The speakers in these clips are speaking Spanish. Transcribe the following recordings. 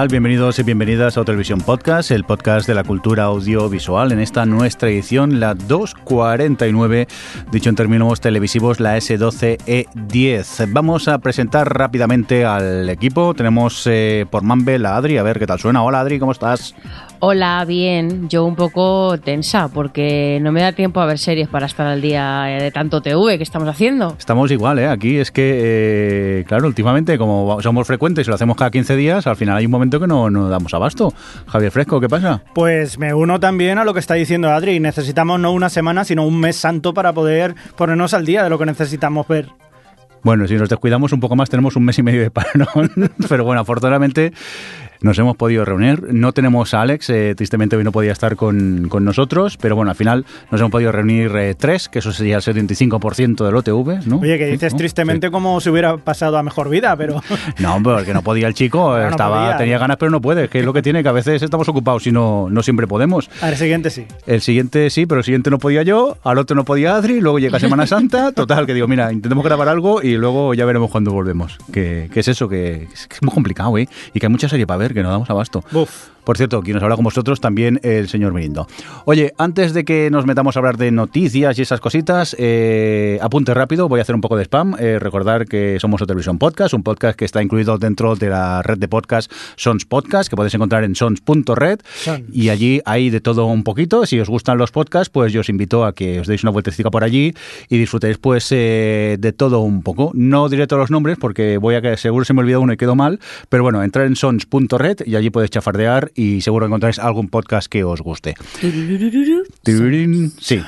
Tal? Bienvenidos y bienvenidas a Televisión Podcast, el podcast de la cultura audiovisual. En esta nuestra edición, la 249, dicho en términos televisivos, la S12E10. Vamos a presentar rápidamente al equipo. Tenemos eh, por Mumble a Adri, a ver qué tal suena. Hola Adri, ¿cómo estás? Hola, bien. Yo un poco tensa porque no me da tiempo a ver series para estar al día de tanto TV que estamos haciendo. Estamos igual, ¿eh? Aquí es que, eh, claro, últimamente, como somos frecuentes y lo hacemos cada 15 días, al final hay un momento que no nos damos abasto. Javier Fresco, ¿qué pasa? Pues me uno también a lo que está diciendo Adri. Necesitamos no una semana, sino un mes santo para poder ponernos al día de lo que necesitamos ver. Bueno, si nos descuidamos un poco más, tenemos un mes y medio de parón. Pero bueno, afortunadamente nos hemos podido reunir. No tenemos a Alex, eh, tristemente hoy no podía estar con, con, nosotros, pero bueno, al final nos hemos podido reunir eh, tres, que eso sería el 75% del OTV, ¿no? Oye, que dices tristemente Sí. como si hubiera pasado a mejor vida, pero... No, porque no podía el chico, no estaba, podía. tenía ganas pero no puede, que es lo que tiene, que a veces estamos ocupados y no, no siempre podemos. Al siguiente sí. El siguiente sí, pero el siguiente no podía yo, al otro no podía Adri, luego llega Semana Santa, total, que digo, mira, intentemos grabar algo y luego ya veremos cuando volvemos. Que, que es eso, que, es que es muy complicado, ¿eh? Y que hay mucha serie para ver, que no damos abasto. Por cierto, quien nos habla con vosotros también el señor Mirindo. Oye, antes de que nos metamos a hablar de noticias y esas cositas, eh, apunte rápido, voy a hacer un poco de spam. Eh, recordar que somos Televisión Podcast, un podcast que está incluido dentro de la red de podcast Sons Podcast, que podéis encontrar en sons.red. Sons. Y allí hay de todo un poquito. Si os gustan los podcasts, pues yo os invito a que os deis una vueltecita por allí y disfrutéis pues eh, de todo un poco. No diré todos los nombres porque voy a que seguro se me olvidó uno y quedó mal, pero bueno, entrar en sons.red y allí podéis chafardear y seguro encontráis algún podcast que os guste. Sí.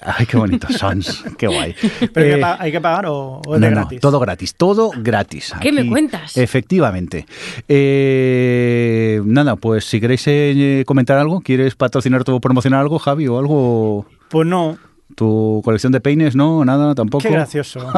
Ay, qué bonito, Sons, qué guay. ¿Pero hay Eh, que hay que pagar o, o es no, de no, gratis? todo gratis, todo gratis. ¿Qué me cuentas? Efectivamente. Eh, nada, pues si queréis eh, comentar algo, ¿quieres patrocinar o promocionar algo, Javi, o algo? Pues no. ¿Tu colección de peines? No, nada, tampoco. Qué gracioso.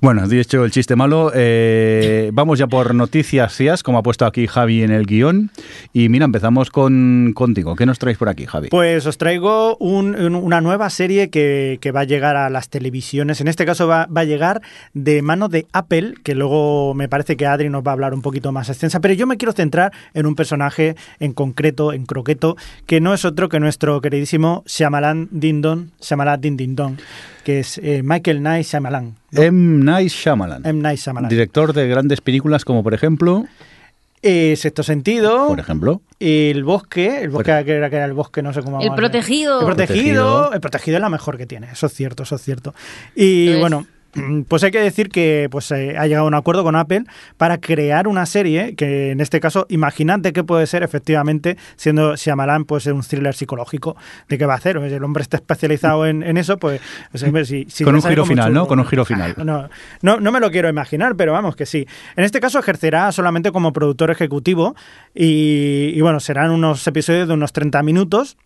Bueno, dicho el chiste malo, eh, vamos ya por noticias CIAS, como ha puesto aquí Javi en el guion. Y mira, empezamos con contigo. ¿Qué nos traéis por aquí, Javi? Pues os traigo un- un- una nueva serie que, que va a llegar a las televisiones. En este caso va, va a llegar de mano de Apple, que luego me parece que Adri nos va a hablar un poquito más extensa. Pero yo me quiero centrar en un personaje en concreto, en croqueto, que no es otro que nuestro queridísimo Shyamalan Dindon, Shyamalan Din Din Don, que es eh, Michael Night Shyamalan. M. Night Shyamalan. M. Night Shyamalan. Director de grandes películas como, por ejemplo... Eh, sexto sentido. Por ejemplo... El bosque, el bosque Por- que era, que era el bosque, no sé cómo. El protegido. El protegido, Protegido. el protegido es la mejor que tiene, eso es cierto, eso es cierto. Y ¿Ves? bueno, pues hay que decir que pues eh, ha llegado a un acuerdo con Apple para crear una serie que en este caso, imagínate que puede ser efectivamente, siendo Shyamalan pues un thriller psicológico, ¿de qué va a hacer? El hombre está especializado en, en eso, pues, pues, hombre, si- si Con un giro final, ¿no? Con un giro final. No, no, no me lo quiero imaginar, pero vamos que sí. En este caso ejercerá solamente como productor ejecutivo y, y, bueno, serán unos episodios de unos 30 minutos.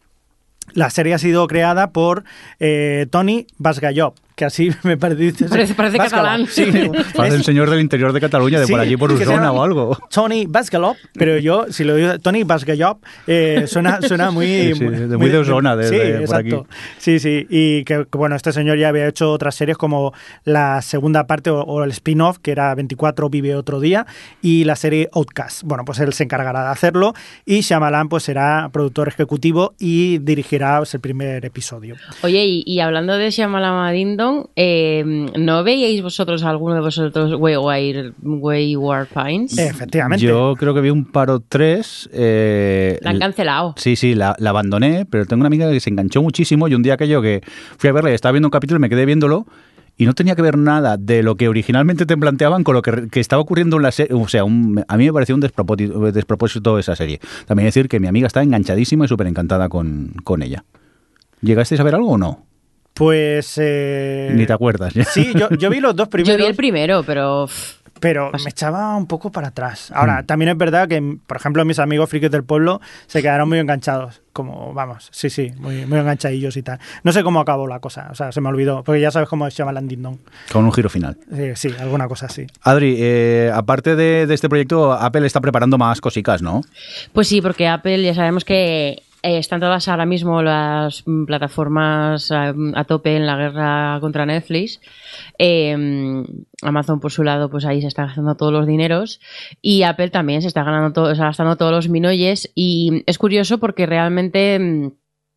La serie ha sido creada por eh, Tony Basgallop, que así me parece. Parece- parece catalán. Sí, Parece el señor del interior de Cataluña, de Sí, por allí, por llama o algo. Tony Basgallop, pero yo, si lo digo Tony Basgallop, eh, suena, suena muy. Sí, sí, de muy de Osona, de- sí, de por exacto. aquí. Sí, sí. Y que, que, bueno, este señor ya había hecho otras series como la segunda parte o, o el spin-off, que era 24 Vive Otro Día, y la serie Outcast. Bueno, pues él se encargará de hacerlo y Shyamalan pues será productor ejecutivo y dirigirá pues, el primer episodio. Oye, y, y hablando de Shyamalan Eh, ¿no veíais vosotros alguno de vosotros Wayward, Wayward Pines? Efectivamente. Yo creo que vi un paro 3. Eh, La han cancelado. Sí, sí, la, la abandoné, pero tengo una amiga que se enganchó muchísimo y un día aquello que fui a verla y estaba viendo un capítulo y me quedé viéndolo y no tenía que ver nada de lo que originalmente te planteaban con lo que, que estaba ocurriendo en la serie. O sea, un- a mí me pareció un despropósito, despropósito esa serie. También decir que mi amiga está enganchadísima y súper encantada con, con ella. ¿Llegasteis a ver algo o no? Pues... eh, Ni te acuerdas. ¿ya? Sí, yo, yo vi los dos Yo primeros. vi el primero, pero Pero me echaba un poco para atrás. Mm. Ahora, también es verdad que, por ejemplo, mis amigos frikis del pueblo se quedaron muy enganchados. Como, vamos, sí, sí, muy, muy enganchadillos y tal. No sé cómo acabó la cosa, o sea, se me olvidó, porque ya sabes cómo se llama Landing Dong. Con un giro final. Sí, alguna cosa así. Adri, eh, aparte de, de este proyecto, Apple está preparando más cosicas, ¿no? Pues sí, porque Apple ya sabemos que eh, están todas ahora mismo las plataformas a, a tope en la guerra contra Netflix. Eh, Amazon por su lado, pues ahí se está gastando todos los dineros y Apple también se está ganando todo, gastando todos los minoyes y es curioso porque realmente mm,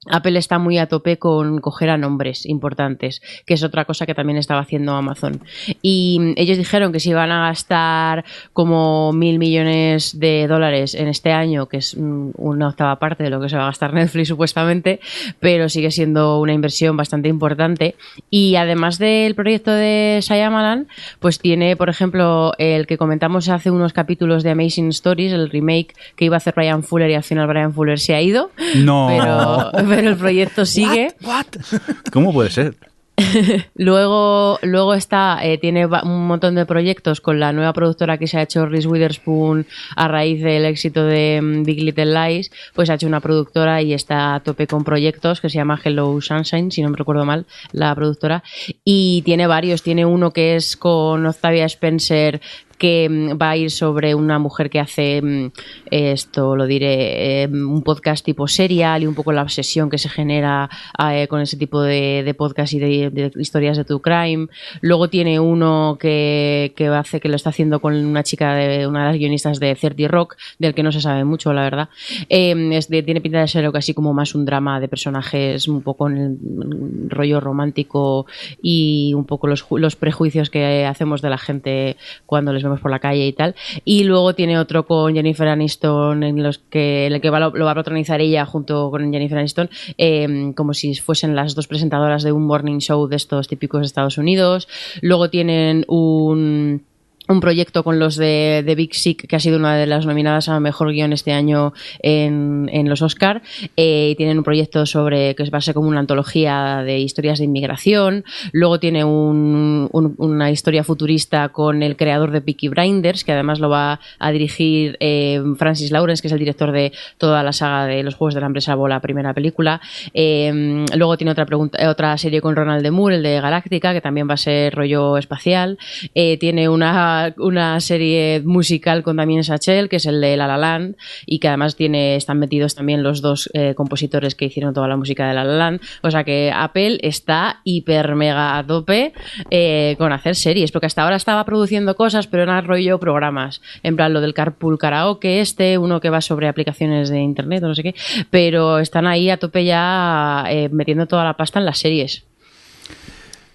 Apple está muy a tope con coger a nombres importantes, que es otra cosa que también estaba haciendo Amazon. Y ellos dijeron que se iban a gastar como mil millones de dólares en este año, que es mm, una octava parte de lo que se va a gastar Netflix supuestamente, pero sigue siendo una inversión bastante importante. Y además del proyecto de Shyamalan, pues tiene, por ejemplo, el que comentamos hace unos capítulos de Amazing Stories, el remake que iba a hacer Brian Fuller y al final Brian Fuller se ha ido. No. Pero, pero el proyecto sigue. ¿What? ¿Cómo puede ser? Luego, luego está, eh, tiene un montón de proyectos con la nueva productora que se ha hecho Reese Witherspoon a raíz del éxito de mm, Big Little Lies, pues ha hecho una productora y está a tope con proyectos que se llama Hello Sunshine, si no me recuerdo mal, la productora. Y tiene varios, tiene uno que es con Octavia Spencer que mm, va a ir sobre una mujer que hace mm, esto, lo diré, eh, un podcast tipo serial y un poco la obsesión que se genera eh, con ese tipo de, de podcast y de, historias de true crime. Luego tiene uno que, que hace que lo está haciendo con una chica de una de las guionistas de 30 Rock, del que no se sabe mucho, la verdad. De- tiene pinta de ser algo así como más un drama de personajes, un poco en el mm, rollo romántico y un poco los, los prejuicios que hacemos de la gente cuando les vemos por la calle y tal. Y luego tiene otro con Jennifer Aniston, en los que, el que va, lo, va a protagonizar ella junto con Jennifer Aniston, eh, como si fuesen las dos presentadoras de un morning show de estos típicos de Estados Unidos. Luego tienen un un proyecto con los de, de Big Sick, que ha sido una de las nominadas a mejor guion este año en, en los Oscar. Eh, y tienen un proyecto sobre que va a ser como una antología de historias de inmigración. Luego tiene un- un- una historia futurista con el creador de Peaky Blinders, que además lo va a dirigir eh, Francis Lawrence, que es el director de toda la saga de los Juegos del Hambre, salvo la primera película. Eh, luego tiene otra, pregunta, eh, otra serie con Ronald de Moore, el de Galáctica, que también va a ser rollo espacial. Tiene una, una serie musical con Damien Sachel, que es el de La La Land, y que además tiene, están metidos también los dos eh, compositores que hicieron toda la música de La La Land. O sea que Apple está hiper mega a tope eh, con hacer series, porque hasta ahora estaba produciendo cosas, pero era rollo programas. En plan, lo del Carpool Karaoke, este, uno que va sobre aplicaciones de internet o no sé qué, pero están ahí a tope ya eh, metiendo toda la pasta en las series.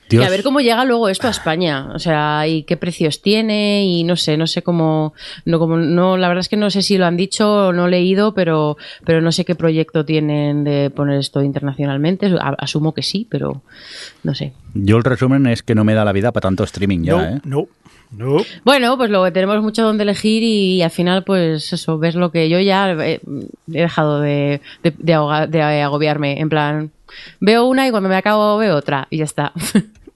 Dios. Y a ver cómo llega luego esto a España, o sea, y qué precios tiene y no sé, no sé cómo, no como, no, la verdad es que no sé si lo han dicho o no he leído, pero, pero no sé qué proyecto tienen de poner esto internacionalmente. Asumo que sí, pero no sé. Yo el resumen es que no me da la vida para tanto streaming ya, no, ¿eh? no, no. Bueno, pues luego tenemos mucho donde elegir y, al final, pues eso, ves lo que yo ya he, he dejado de, de, de ahoga- de agobiarme. En plan, veo una y cuando me acabo veo otra y ya está.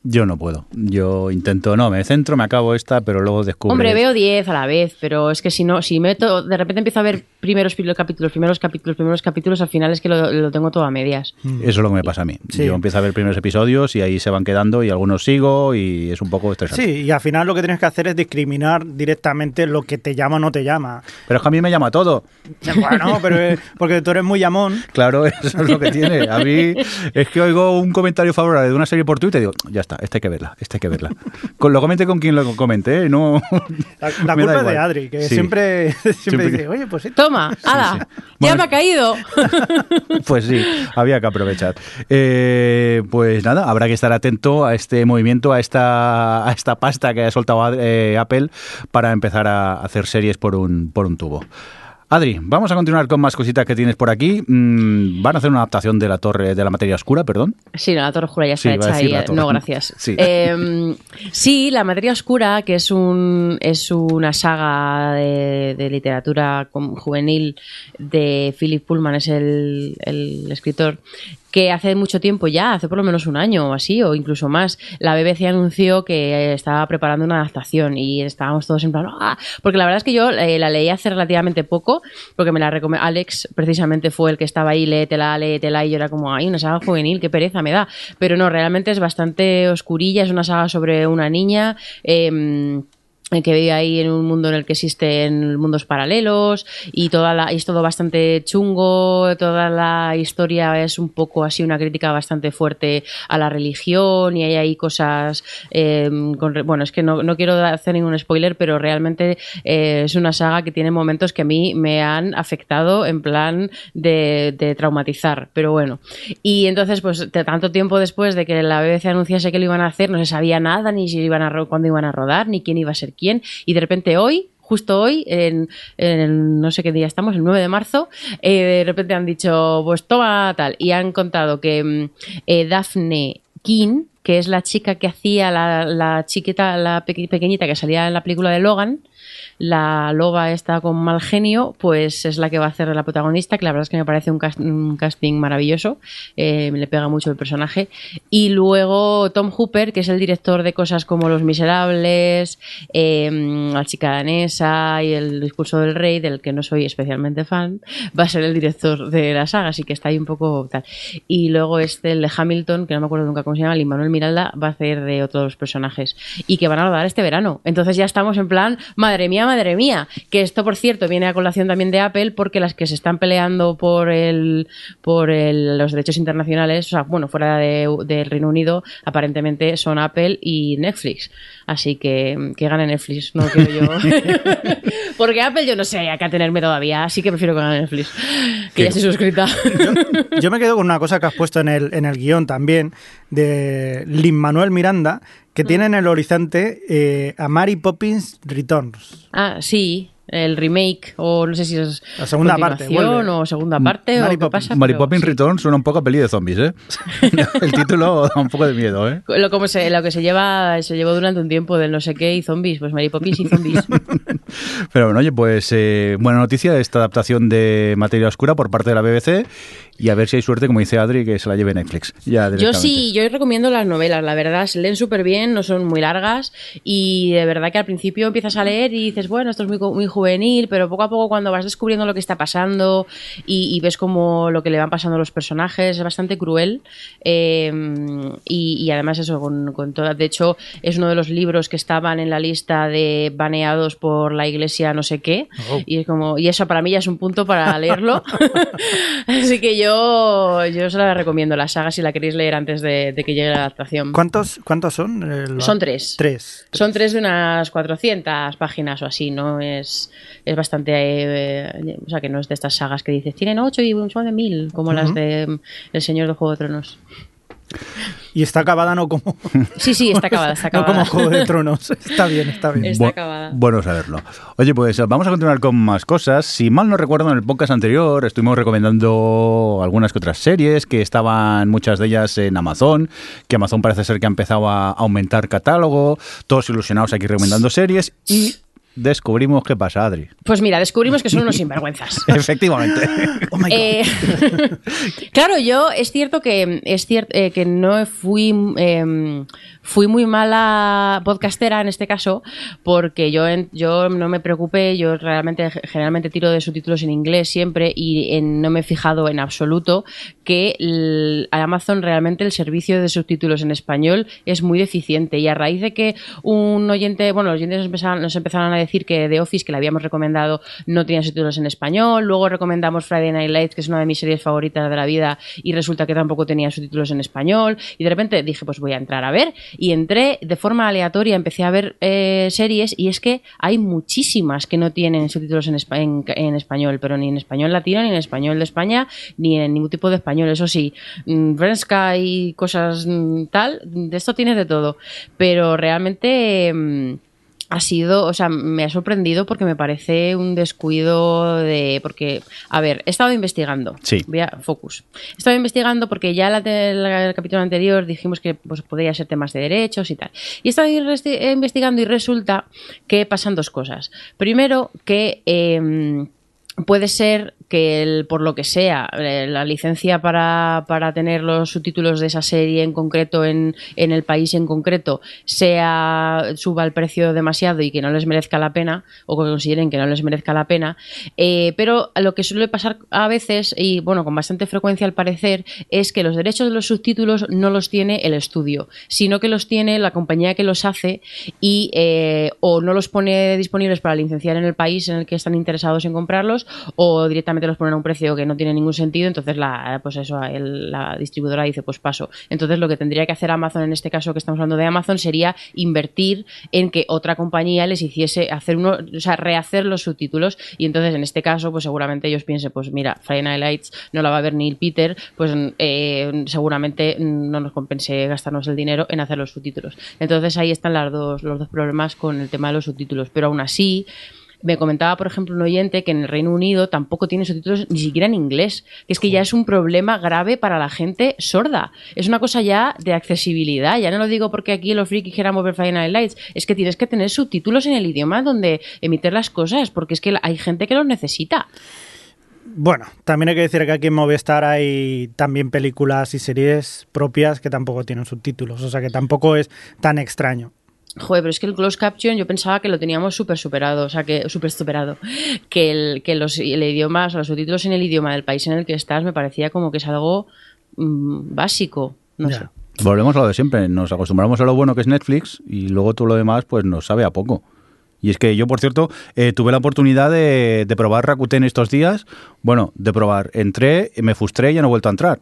Yo no puedo. Yo intento, no, me centro, me acabo esta, pero luego descubro. Hombre, veo 10 a la vez, pero es que si no, si meto, de repente empiezo a ver primeros capítulos, primeros capítulos, primeros capítulos, al final es que lo, lo tengo todo a medias. Eso es lo que me pasa a mí. Sí. Yo empiezo a ver primeros episodios y ahí se van quedando y algunos sigo y es un poco estresante. Sí, y al final lo que tienes que hacer es discriminar directamente lo que te llama o no te llama. Pero es que a mí me llama todo. Bueno, pero es porque tú eres muy llamón. Claro, eso es lo que tiene. A mí es que oigo un comentario favorable de una serie por Twitter y digo, ya está, esta hay que verla, esta hay que verla. Con, lo comente con quien lo comente, ¿eh? No, La, culpa es de. Adri, que Sí. siempre, siempre, Siempre dice, que- oye, pues esto. Toma, ¡hala! sí. ¡Ya Bueno. me ha caído! Pues sí, había que aprovechar. Eh, pues nada, habrá que estar atento a este movimiento, a esta, a esta pasta que ha soltado eh, Apple para empezar a hacer series por un, por un tubo. Adri, vamos a continuar con más cositas que tienes por aquí. Mm, van a hacer una adaptación de la torre de la materia oscura, perdón. Sí, no, la Torre Oscura ya está hecha decir y, no, gracias. Sí. Eh, sí, La Materia Oscura, que es un es una saga de, de literatura juvenil de Philip Pullman, es el, el escritor. Que hace mucho tiempo ya, hace por lo menos un año o así, o incluso más, la BBC anunció que estaba preparando una adaptación y estábamos todos en plan, ¡ah! porque la verdad es que yo eh, la leí hace relativamente poco, porque me la recomendó, Alex precisamente fue el que estaba ahí, léetela, léetela, y yo era como, ay, una saga juvenil, qué pereza me da, pero no, realmente es bastante oscurilla, es una saga sobre una niña, eh, que vive ahí en un mundo en el que existen mundos paralelos y toda la, es todo bastante chungo, toda la historia es un poco así una crítica bastante fuerte a la religión y hay ahí cosas, con, bueno, es que no, no, quiero hacer ningún spoiler, pero realmente eh, es una saga que tiene momentos que a mí me han afectado en plan de, de traumatizar, pero bueno. Y entonces, pues tanto tiempo después de que la BBC anunciase que lo iban a hacer, no se sabía nada, ni si iban a, cuándo iban a rodar, ni quién iba a ser quién, y de repente hoy justo hoy, en, no sé qué día estamos, el 9 de marzo, eh, de repente han dicho, pues toma tal, y han contado que eh, Daphne King, que es la chica que hacía la, la chiquita, la pequeñita que salía en la película de Logan, la loba está con mal genio, pues es la que va a hacer la protagonista, que la verdad es que me parece un, cast un casting maravilloso, eh, le pega mucho el personaje. Y luego Tom Hooper, que es el director de cosas como Los Miserables, eh, La chica danesa y El discurso del rey, del que no soy especialmente fan, va a ser el director de la saga, así que está ahí un poco tal. Y luego este, el de Hamilton, que no me acuerdo nunca cómo se llama, Lin Manuel Miralda, va a hacer de otros personajes y que van a rodar este verano. Entonces ya estamos en plan, mía, madre mía. Que esto, por cierto, viene a colación también de Apple porque las que se están peleando por el por el, los derechos internacionales, o sea, bueno, fuera del de Reino Unido, aparentemente son Apple y Netflix. Así que que gane Netflix, no quiero yo. porque Apple yo no sé a qué tenerme todavía, así que prefiero que gane Netflix. Que ya estoy suscrita. yo, yo, me quedo con una cosa que has puesto en el, en el guion también, de Lin Manuel Miranda, que mm. tiene en el horizonte eh, a Mary Poppins Returns. Ah, sí, el remake o no sé si es la segunda parte o segunda parte Mary o qué pasa Mary Poppins sí. Return suena un poco a peli de zombies ¿eh? el título da un poco de miedo ¿eh? lo, como se, lo que se lleva se llevó durante un tiempo del no sé qué y zombies pues Mary Poppins y zombies pero bueno oye pues eh, buena noticia esta adaptación de Materia Oscura por parte de la BBC y a ver si hay suerte, como dice Adri, que se la lleve Netflix. Ya yo sí, yo recomiendo las novelas, la verdad, se leen súper bien, no son muy largas y de verdad que al principio empiezas a leer y dices, bueno, esto es muy, muy juvenil, pero poco a poco cuando vas descubriendo lo que está pasando y, y ves como lo que le van pasando a los personajes, es bastante cruel eh, y, y, además eso, con, con toda, de hecho, es uno de los libros que estaban en la lista de baneados por la iglesia no sé qué oh. y es como, y eso para mí ya es un punto para leerlo. Así que yo yo, os la recomiendo, la saga, si la queréis leer antes de, de que llegue la adaptación. ¿Cuántos, cuántos son? El... Son tres. tres. Son tres de unas 400 páginas o así, ¿no? Es, es bastante... Eh, o sea, que no es de estas sagas que dices, tienen ocho y son de mil, como uh -huh. las de El Señor de Juego de Tronos. Y está acabada no como... Sí, sí, está acabada, está acabada. No como Juego de Tronos. Está bien, está bien. Está acabada. Bueno saberlo. Oye, pues vamos a continuar con más cosas. Si mal no recuerdo, en el podcast anterior estuvimos recomendando algunas que otras series que estaban muchas de ellas en Amazon, que Amazon parece ser que ha empezado a aumentar catálogo, todos ilusionados aquí recomendando series y descubrimos qué pasa, Adri. Pues mira, descubrimos que son unos sinvergüenzas. Efectivamente. oh my God. Eh, claro, yo es cierto que es cierto eh, que no fui eh, fui muy mala podcastera en este caso porque yo yo no me preocupé, yo realmente generalmente tiro de subtítulos en inglés siempre y en, no me he fijado en absoluto que el, Amazon realmente el servicio de subtítulos en español es muy deficiente y a raíz de que un oyente, bueno, los oyentes nos empezaron, nos empezaron a decir que The Office, que le habíamos recomendado, no tenía subtítulos en español. Luego recomendamos Friday Night Lights, que es una de mis series favoritas de la vida, y resulta que tampoco tenía subtítulos en español. Y de repente dije, pues voy a entrar a ver. Y entré de forma aleatoria, empecé a ver eh, series, y es que hay muchísimas que no tienen subtítulos en, español, pero ni en español latino, ni en español de España, ni en ningún tipo de español. Eso sí, Frenska y cosas tal, de esto tiene de todo. Pero realmente ha sido, o sea, me ha sorprendido porque me parece un descuido de. Porque, a ver, he estado investigando. Sí. Voy a focus. He estado investigando porque ya en el capítulo anterior dijimos que pues, podría ser temas de derechos y tal. Y he estado investigando y resulta que pasan dos cosas. Primero, que. Eh, puede ser que el, por lo que sea eh, la licencia para, para, tener los subtítulos de esa serie en concreto en, en, el país en concreto sea suba el precio demasiado y que no les merezca la pena o que consideren que no les merezca la pena eh, pero lo que suele pasar a veces y bueno con bastante frecuencia al parecer es que los derechos de los subtítulos no los tiene el estudio sino que los tiene la compañía que los hace y eh, o no los pone disponibles para licenciar en el país en el que están interesados en comprarlos o directamente los ponen a un precio que no tiene ningún sentido, entonces la, pues eso, la distribuidora dice, pues paso. Entonces lo que tendría que hacer Amazon en este caso que estamos hablando de Amazon sería invertir en que otra compañía les hiciese hacer uno, o sea, rehacer los subtítulos y entonces en este caso, pues seguramente ellos piensen, pues mira, Friday Night Lights no la va a ver ni Peter, pues eh, seguramente no nos compense gastarnos el dinero en hacer los subtítulos. Entonces ahí están las dos, los dos problemas con el tema de los subtítulos, pero aún así me comentaba, por ejemplo, un oyente que en el Reino Unido tampoco tiene subtítulos ni siquiera en inglés, que es que ya es un problema grave para la gente sorda. Es una cosa ya de accesibilidad. Ya no lo digo porque aquí los frikis queramos ver Friday Night Lights, es que tienes que tener subtítulos en el idioma donde emitir las cosas, porque es que hay gente que los necesita. Bueno, también hay que decir que aquí en Movistar hay también películas y series propias que tampoco tienen subtítulos, o sea que tampoco es tan extraño. Joder, pero es que el close caption yo pensaba que lo teníamos súper superado, o sea, que súper superado. Que, el, que los el idioma, o los subtítulos en el idioma del país en el que estás me parecía como que es algo mm, básico, no sé. Volvemos a lo de siempre, nos acostumbramos a lo bueno que es Netflix y luego todo lo demás pues nos sabe a poco. Y es que yo, por cierto, eh, tuve la oportunidad de, de probar Rakuten estos días. Bueno, de probar. Entré, me frustré y ya no he vuelto a entrar.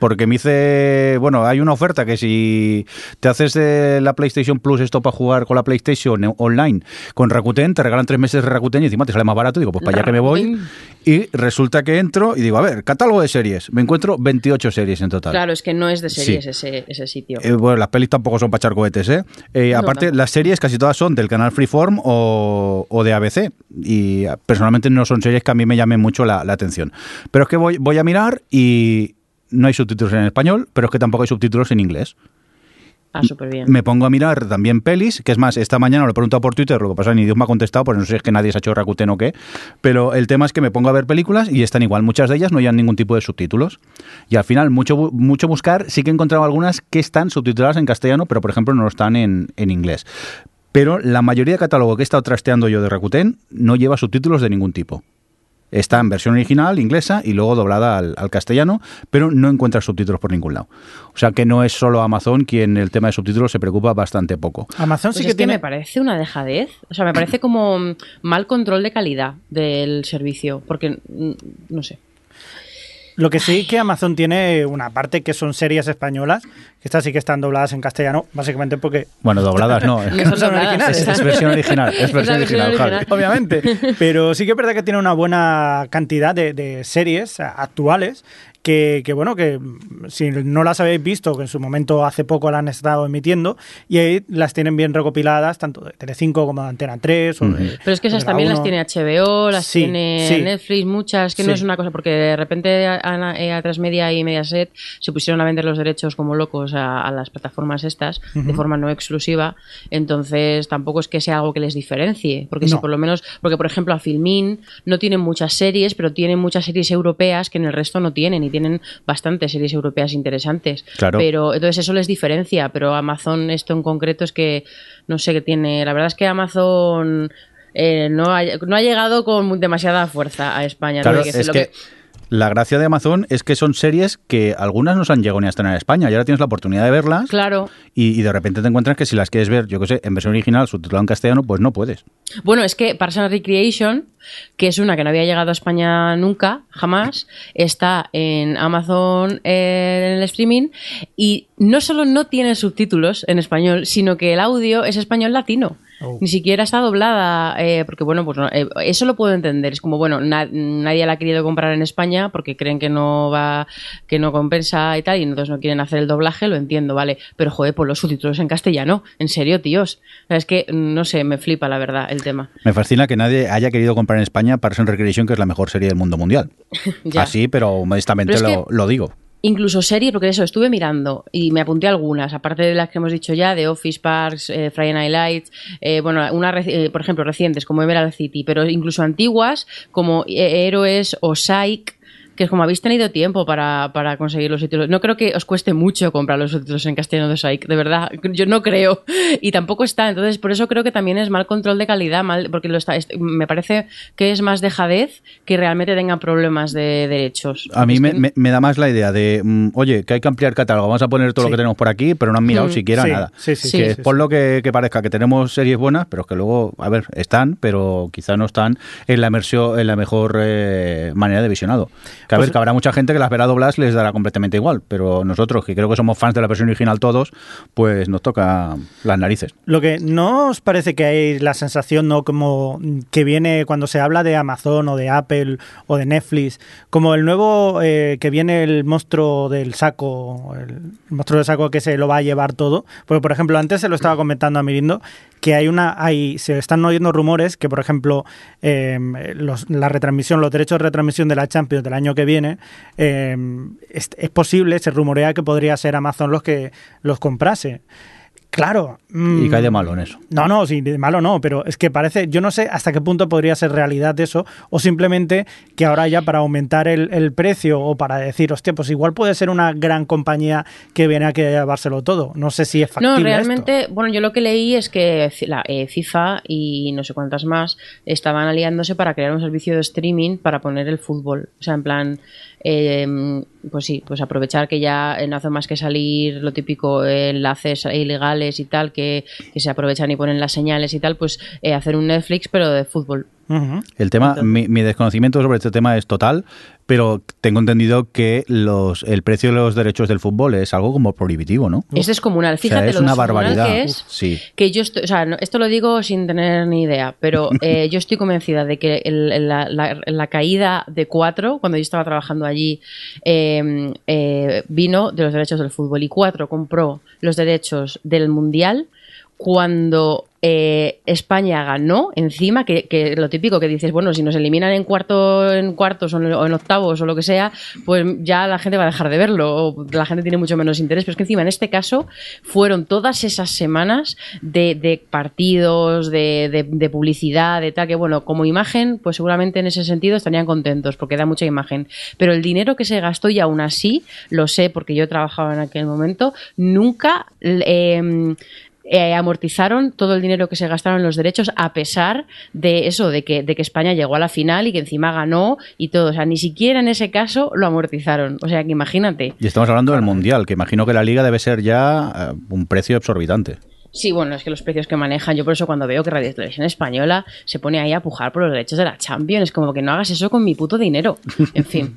Porque me hice, bueno, hay una oferta que si te haces de la PlayStation Plus esto para jugar con la PlayStation online con Rakuten, te regalan tres meses de Rakuten y encima te sale más barato. Digo, pues para allá que me voy. Y resulta que entro y digo, a ver, catálogo de series. Me encuentro 28 series en total. Claro, es que no es de series ese, ese, sitio. Eh, bueno, las pelis tampoco son para echar cohetes, ¿eh? eh aparte, las series casi todas son del canal Freeform o, o, de ABC. Y personalmente no son series que a mí me llamen mucho la, la atención. Pero es que voy, voy a mirar y no hay subtítulos en español, pero es que tampoco hay subtítulos en inglés. Ah, súper bien. Me pongo a mirar también pelis, que es más, esta mañana lo he preguntado por Twitter, lo que pasa ni Dios me ha contestado, porque no sé si es que nadie se ha hecho Rakuten o qué, pero el tema es que me pongo a ver películas y están igual, muchas de ellas no hay ningún tipo de subtítulos. Y al final, mucho, mucho buscar, sí que he encontrado algunas que están subtituladas en castellano, pero por ejemplo no lo están en, en inglés. Pero la mayoría de catálogo que he estado trasteando yo de Rakuten no lleva subtítulos de ningún tipo. Está en versión original, inglesa, y luego doblada al, castellano, pero no encuentra subtítulos por ningún lado. O sea que no es solo Amazon quien el tema de subtítulos se preocupa bastante poco. Amazon sí pues que, tiene... me parece una dejadez. O sea, me parece como mal control de calidad del servicio, porque mm, no sé. Lo que sí que Amazon tiene una parte que son series españolas, que estas sí que están dobladas en castellano, básicamente porque... Bueno, dobladas no, son originales. Es, versión original, es versión original, obviamente. Pero sí que es verdad que tiene una buena cantidad de, de series actuales que, bueno, que si no las habéis visto, que en su momento hace poco las han estado emitiendo, y ahí las tienen bien recopiladas, tanto de Telecinco como de Antena 3. Pero es que esas también las tiene HBO, las tiene Netflix, muchas, que no es una cosa, porque de repente a, a, Transmedia y Mediaset se pusieron a vender los derechos como locos a, las plataformas estas, de forma no exclusiva, entonces tampoco es que sea algo que les diferencie, porque si por lo menos, porque por ejemplo a Filmin no tienen muchas series, pero tienen muchas series europeas que en el resto no tienen, y tienen bastantes series europeas interesantes. Pero entonces eso les diferencia, pero Amazon esto en concreto es que no sé qué tiene. La verdad es que Amazon eh, no, ha, no ha llegado con demasiada fuerza a España. es que la gracia de Amazon es que son series que algunas no se han llegado ni a estar en España y ahora tienes la oportunidad de verlas. Claro. Y, de repente te encuentras que si las quieres ver, yo qué sé, en versión original, subtitulado en castellano, pues no puedes. Bueno, es que Parks and Recreation, que es una que no había llegado a España nunca, jamás, está en Amazon eh, en el streaming y no solo no tiene subtítulos en español, sino que el audio es español latino. Oh. Ni siquiera está doblada, eh, porque bueno, pues eh, eso lo puedo entender. Es como, bueno, nadie la ha querido comprar en España porque creen que no va, que no compensa y tal, y entonces no quieren hacer el doblaje, lo entiendo, vale. Pero joder, pues los subtítulos en castellano, en serio, tíos. es que, no sé, me flipa la verdad el tema. Me fascina que nadie haya querido comprar en España Parks and Recreation, que es la mejor serie del mundo mundial. Así, pero modestamente lo, lo digo. Incluso series, porque eso, estuve mirando y me apunté algunas, aparte de las que hemos dicho ya, de Office Parks, eh, Friday Night Lights, eh, bueno, una, eh, por ejemplo, recientes como Emerald City, pero incluso antiguas como eh, Héroes o Psych, que es como habéis tenido tiempo para, para conseguir los títulos. No creo que os cueste mucho comprar los títulos en castellano de Psych, de verdad. Yo no creo. Y tampoco está. Entonces, por eso creo que también es mal control de calidad, mal, porque lo está, es- me parece que es más dejadez que realmente tengan problemas de derechos. A mí me, que- me- me da más la idea de, mm, oye, que hay que ampliar catálogo, vamos a poner todo Sí. lo que tenemos por aquí, pero no han mirado Mm. siquiera Sí, nada. sí, sí, Sí. Que sí, sí, por sí. lo que, que parezca que tenemos series buenas, pero que luego, a ver, están, pero quizá no están en la, mercio- en la mejor eh, manera de visionado. Que a Pues- ver, que habrá mucha gente que las verá dobladas les dará completamente igual, pero nosotros, que creo que somos fans de la versión original todos, pues nos toca las narices. Lo que no os parece que hay la sensación, ¿no? Como que viene cuando se habla de Amazon o de Apple o de Netflix, como el nuevo eh, que viene el monstruo del saco, el monstruo del saco que se lo va a llevar todo. Porque, por ejemplo, antes se lo estaba comentando a Mirindo que hay una, hay, se están oyendo rumores que, por ejemplo, eh, los- la retransmisión, los derechos de retransmisión de la Champions del año que viene, eh, es, es posible, se rumorea que podría ser Amazon los que los comprase. Claro. Y mm, cae de malo en eso. no, no, sí, de malo no, pero es que parece, yo no sé hasta qué punto podría ser realidad eso, o simplemente que ahora ya para aumentar el, el precio o para decir, hostia, pues igual puede ser una gran compañía que viene a que llevárselo todo. No sé si es factible. No, esto. realmente, bueno, yo lo que leí es que la, eh, FIFA y no sé cuántas más estaban aliándose para crear un servicio de streaming para poner el fútbol. O sea, en plan, eh, pues sí, pues aprovechar que ya no hace más que salir lo típico, eh, enlaces ilegales y tal, que, que se aprovechan y ponen las señales y tal, pues eh, hacer un Netflix pero de fútbol. Ujú. El tema, mi, mi desconocimiento sobre este tema es total, pero tengo entendido que los el precio de los derechos del fútbol es algo como prohibitivo, ¿no? Es descomunal. O sea, Fíjate es lo una barbaridad. que es. Sí. que yo estoy, o sea, no- esto lo digo sin tener ni idea, pero eh, yo estoy convencida de que el- la, la- la caída de cuatro, cuando yo estaba trabajando allí, eh, eh, vino de los derechos del fútbol y cuatro compró los derechos del mundial cuando eh, España ganó encima, que, lo típico que dices, bueno, si nos eliminan en cuarto, en cuartos o en, octavos o lo que sea, pues ya la gente va a dejar de verlo, o la gente tiene mucho menos interés. Pero es que encima en este caso fueron todas esas semanas de, partidos, de publicidad, de tal, que bueno, como imagen, pues seguramente en ese sentido estarían contentos, porque da mucha imagen. Pero el dinero que se gastó y aún así, lo sé porque yo trabajaba en aquel momento, nunca eh, eh, amortizaron todo el dinero que se gastaron en los derechos a pesar de eso, de que, de que España llegó a la final y que encima ganó y todo. O sea, ni siquiera en ese caso lo amortizaron. O sea, que imagínate. Y estamos hablando del Mundial, que imagino que la liga debe ser ya eh, un precio exorbitante. Sí, bueno, es que los precios que manejan, yo por eso cuando veo que Radio Televisión Española se pone ahí a pujar por los derechos de la Champions, es como que no hagas eso con mi puto dinero. En fin.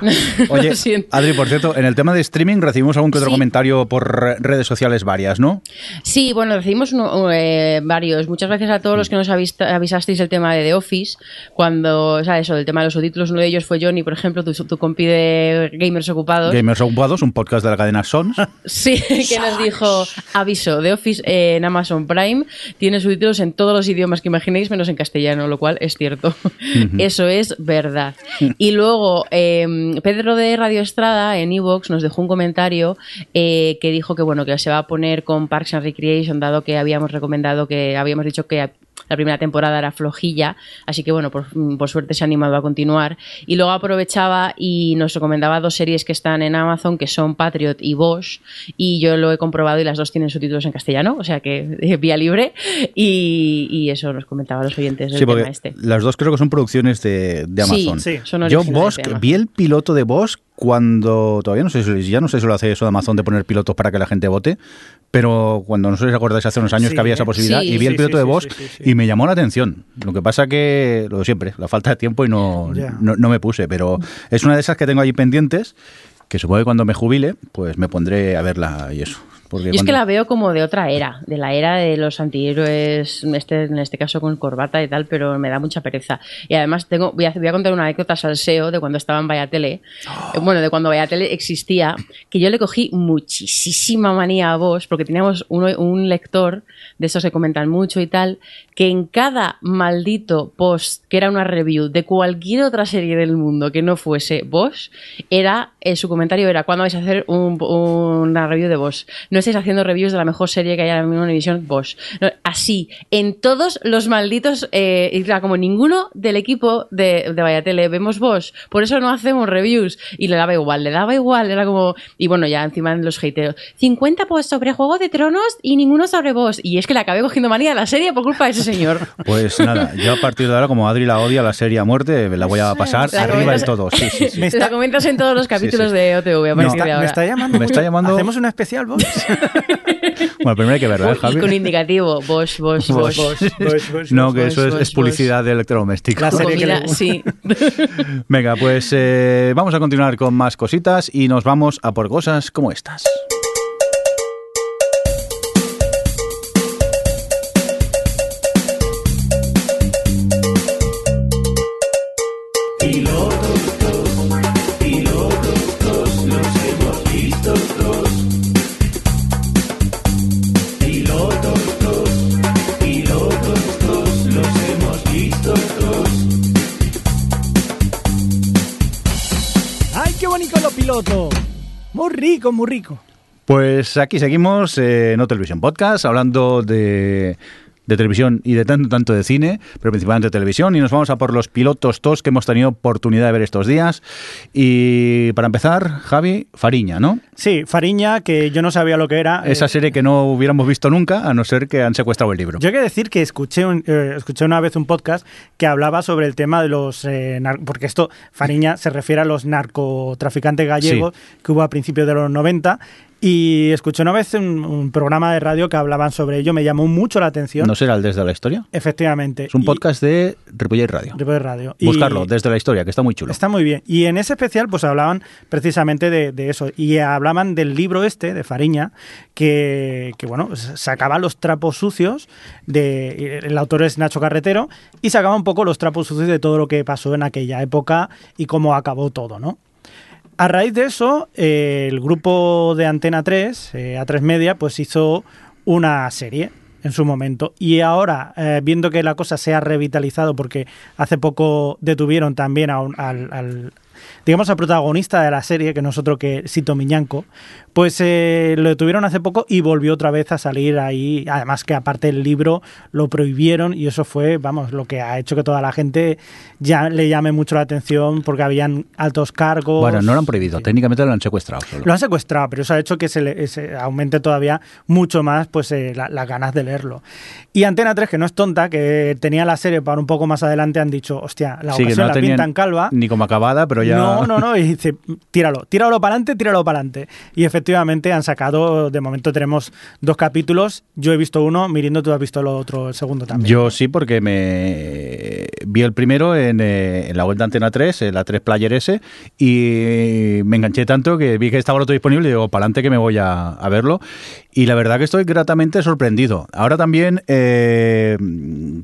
Oye. Adri, por cierto, en el tema de streaming recibimos algún que otro Sí. comentario por re- redes sociales varias, ¿no? Sí, bueno, recibimos uno- eh, varios. Muchas gracias a todos los que nos avisasteis el tema de The Office. Cuando, o sea, eso, del tema de los subtítulos, uno de ellos fue Johnny, por ejemplo, tu, tu compi de Gamers Ocupados. Gamers Ocupados, un podcast de la cadena Sons. Sí, que nos dijo, aviso, The Office en Amazon Prime tiene subtítulos en todos los idiomas que imaginéis, menos en castellano, lo cual es cierto. Eso es verdad. Y luego, eh, Pedro de Radio Estrada en Evox nos dejó un comentario eh, que dijo que, bueno, que se va a poner con Parks and Recreation, dado que habíamos recomendado que habíamos dicho que la primera temporada era flojilla, así que bueno, por, por suerte se ha animado a continuar. Y luego aprovechaba y nos recomendaba dos series que están en Amazon, que son Patriot y Bosch, y yo lo he comprobado y las dos tienen subtítulos en castellano, o sea que eh, vía libre, y, y eso nos comentaba los oyentes del Sí, tema este. las dos creo que son producciones de, Amazon. Sí. son Yo Bosch, vi el piloto de Bosch cuando todavía no sé si ya no sé si lo hace eso de Amazon de poner pilotos para que la gente vote, pero cuando no sé si os acordáis hace unos años Sí, que había esa posibilidad Sí. y vi el piloto de sí. y me llamó la atención. Lo que pasa que lo de siempre, la falta de tiempo y no, no, no me puse, pero es una de esas que tengo ahí pendientes que supongo que cuando me jubile pues me pondré a verla y eso. Porque Yo es que la veo como de otra era, de la era de los antihéroes, este, en este caso con corbata y tal, pero me da mucha pereza. Y además tengo, voy a, voy a contar una anécdota salseo de cuando estaba en Vallatele, eh, bueno, de cuando Vallatele existía, que yo le cogí muchísima manía a vos, porque teníamos uno- un lector, de esos que comentan mucho y tal, que en cada maldito post, que era una review de cualquier otra serie del mundo que no fuese vos, era, eh, su comentario era, ¿cuándo vais a hacer un- una review de vos? No estáis haciendo reviews de la mejor serie que hay ahora mismo en emisión, vos. No, así, en todos los malditos, eh, y claro, como ninguno del equipo de, de Vallatele vemos vos, por eso no hacemos reviews. Y le daba igual, le daba igual, era como, y bueno, ya encima en los hateos, 50 posts sobre Juego de Tronos y ninguno sobre vos. Y es que le acabé cogiendo manía a la serie por culpa de ese señor. Pues nada, yo a partir de ahora, como Adri la odia, la serie a muerte, la voy a pasar La arriba del todo. Sí, sí, sí. Me La está- comentas en todos los capítulos sí. de OTV a Me partir está, de me ahora. está llamando. Me está llamando- ¿Hacemos una especial, vos? Bueno, primero hay que verla, ¿eh, y con Javi? indicativo, vos, vos, vos. No, que eso es, publicidad de electrodoméstico. Sí. Venga, pues eh, vamos a continuar con más cositas y nos vamos a por cosas como estas. Rico, muy rico. Pues aquí seguimos eh, en No Televisión Podcast, hablando de, de televisión y de tanto, tanto de cine, pero principalmente de televisión, y nos vamos a por los pilotos TOS que hemos tenido oportunidad de ver estos días. Y para empezar, Javi, Fariña, ¿no? Sí, Fariña, que yo no sabía lo que era. Esa eh, serie que no hubiéramos visto nunca, a no ser que han secuestrado el libro. Yo hay que decir que escuché, un- eh, escuché una vez un podcast que hablaba sobre el tema de los... eh, porque esto, Fariña, se refiere a los narcotraficantes gallegos que hubo a principios de los 90. Y escuché una vez un, un programa de radio que hablaban sobre ello. Me llamó mucho la atención. ¿No será el Desde la Historia? Efectivamente. Es un Y- podcast de Ripollet Radio. de radio. Y- Buscarlo, Desde la Historia, que está muy chulo. Está muy bien. Y en ese especial, pues hablaban precisamente de, de eso. Y hablaban del libro este, de Fariña, que, que, bueno, sacaba los trapos sucios. De, el autor es Nacho Carretero. Y sacaba un poco los trapos sucios de todo lo que pasó en aquella época y cómo acabó todo, ¿no? A raíz de eso, eh, el grupo de Antena 3, eh, A3 Media, pues hizo una serie en su momento. Y ahora, eh, viendo que la cosa se ha revitalizado, porque hace poco detuvieron también a un- al, al- digamos, al protagonista de la serie, que no es otro que Sito Miñanco, pues eh, lo detuvieron hace poco y volvió otra vez a salir ahí. Además que aparte el libro lo prohibieron y eso fue, vamos, lo que ha hecho que toda la gente ya le llame mucho la atención porque habían altos cargos. Bueno, no lo han prohibido, Sí. técnicamente lo han secuestrado solo. Lo han secuestrado, pero eso ha hecho que se, le, se aumente todavía mucho más pues eh, la- las ganas de leerlo. Y Antena 3, que no es tonta, que tenía la serie para un poco más adelante, han dicho, hostia, la Sí, ocasión no la pintan calva. Ni como acabada, pero ya. No, no, no, y dice, tíralo, tíralo para adelante, tíralo para adelante. Y efectivamente han sacado, de momento tenemos dos capítulos, yo he visto uno, Mirindo, tú has visto el otro, el segundo también. Yo sí, porque me vi el primero en, la web de Antena 3, en la 3 Player S, y me enganché tanto que vi que estaba el otro disponible y digo, para adelante que me voy a, a verlo. Y la verdad que estoy gratamente sorprendido. Ahora también, eh,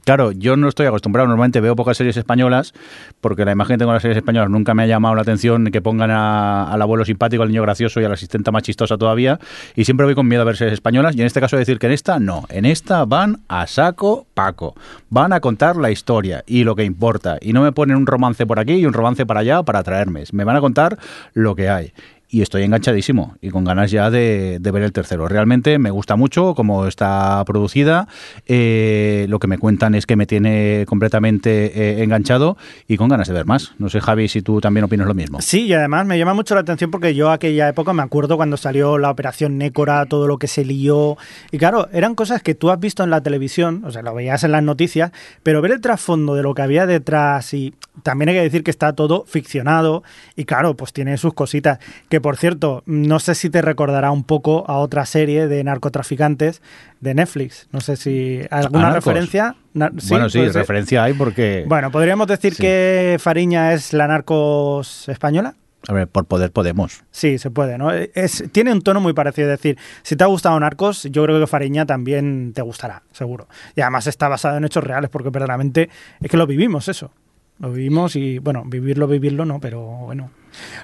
claro, yo no estoy acostumbrado, normalmente veo pocas series españolas, porque la imagen que tengo de las series españolas nunca me ha llamado la atención que pongan a- al abuelo simpático, al niño gracioso y a la asistenta más chistosa todavía, y siempre voy con miedo a ver series españolas, y en este caso decir que en esta no, en esta van a saco Paco, van a contar la historia y lo que importa, y no me ponen un romance por aquí y un romance para allá para atraerme, me van a contar lo que hay. Y estoy enganchadísimo y con ganas ya de, ver el tercero. Realmente me gusta mucho cómo está producida. eh, lo que me cuentan es que me tiene completamente eh, enganchado y con ganas de ver más. No sé, Javi, si tú también opinas lo mismo. Sí, y además me llama mucho la atención porque yo aquella época me acuerdo cuando salió la operación Nécora, todo lo que se lió. Y claro, eran cosas que tú has visto en la televisión, o sea, lo veías en las noticias, pero ver el trasfondo de lo que había detrás y también hay que decir que está todo ficcionado y claro, pues tiene sus cositas. Que por cierto, no sé si te recordará un poco a otra serie de narcotraficantes de Netflix. No sé si alguna ¿A Narcos? referencia. Bueno, sí, referencia hay porque... Bueno, podríamos decir Sí. que Fariña es la narcos española. A ver, por poder podemos. Sí, se puede, ¿no? Es, tiene un tono muy parecido. Es decir, si te ha gustado Narcos, yo creo que Fariña también te gustará, seguro. Y además está basado en hechos reales, porque verdaderamente es que lo vivimos eso. Lo vivimos y, bueno, vivirlo, vivirlo no, pero bueno.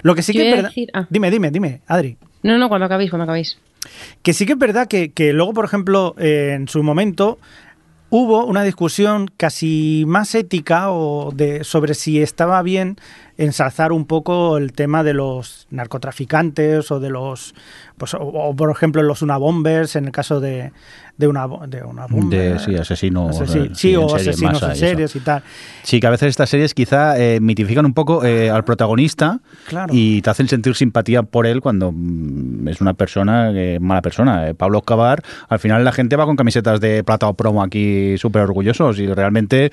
Lo que sí que es verdad. decir- ah. Dime, dime, dime, Adri. No, no, cuando acabéis, cuando acabéis. Que sí que es verdad que, que luego, por ejemplo, eh, en su momento hubo una discusión casi más ética o de sobre si estaba bien ensalzar un poco el tema de los narcotraficantes o de los pues o, o, por ejemplo los unabombers en el caso de, de una de una bomber. De, sí, asesino. Asesi- eh, sí, o serie, asesinos masa en series y tal. Sí, que a veces estas series quizá eh, mitifican un poco eh, al protagonista Claro. y te hacen sentir simpatía por él cuando mm, es una persona, eh, mala persona. Pablo Escobar, al final la gente va con camisetas de plata o promo aquí súper orgullosos y realmente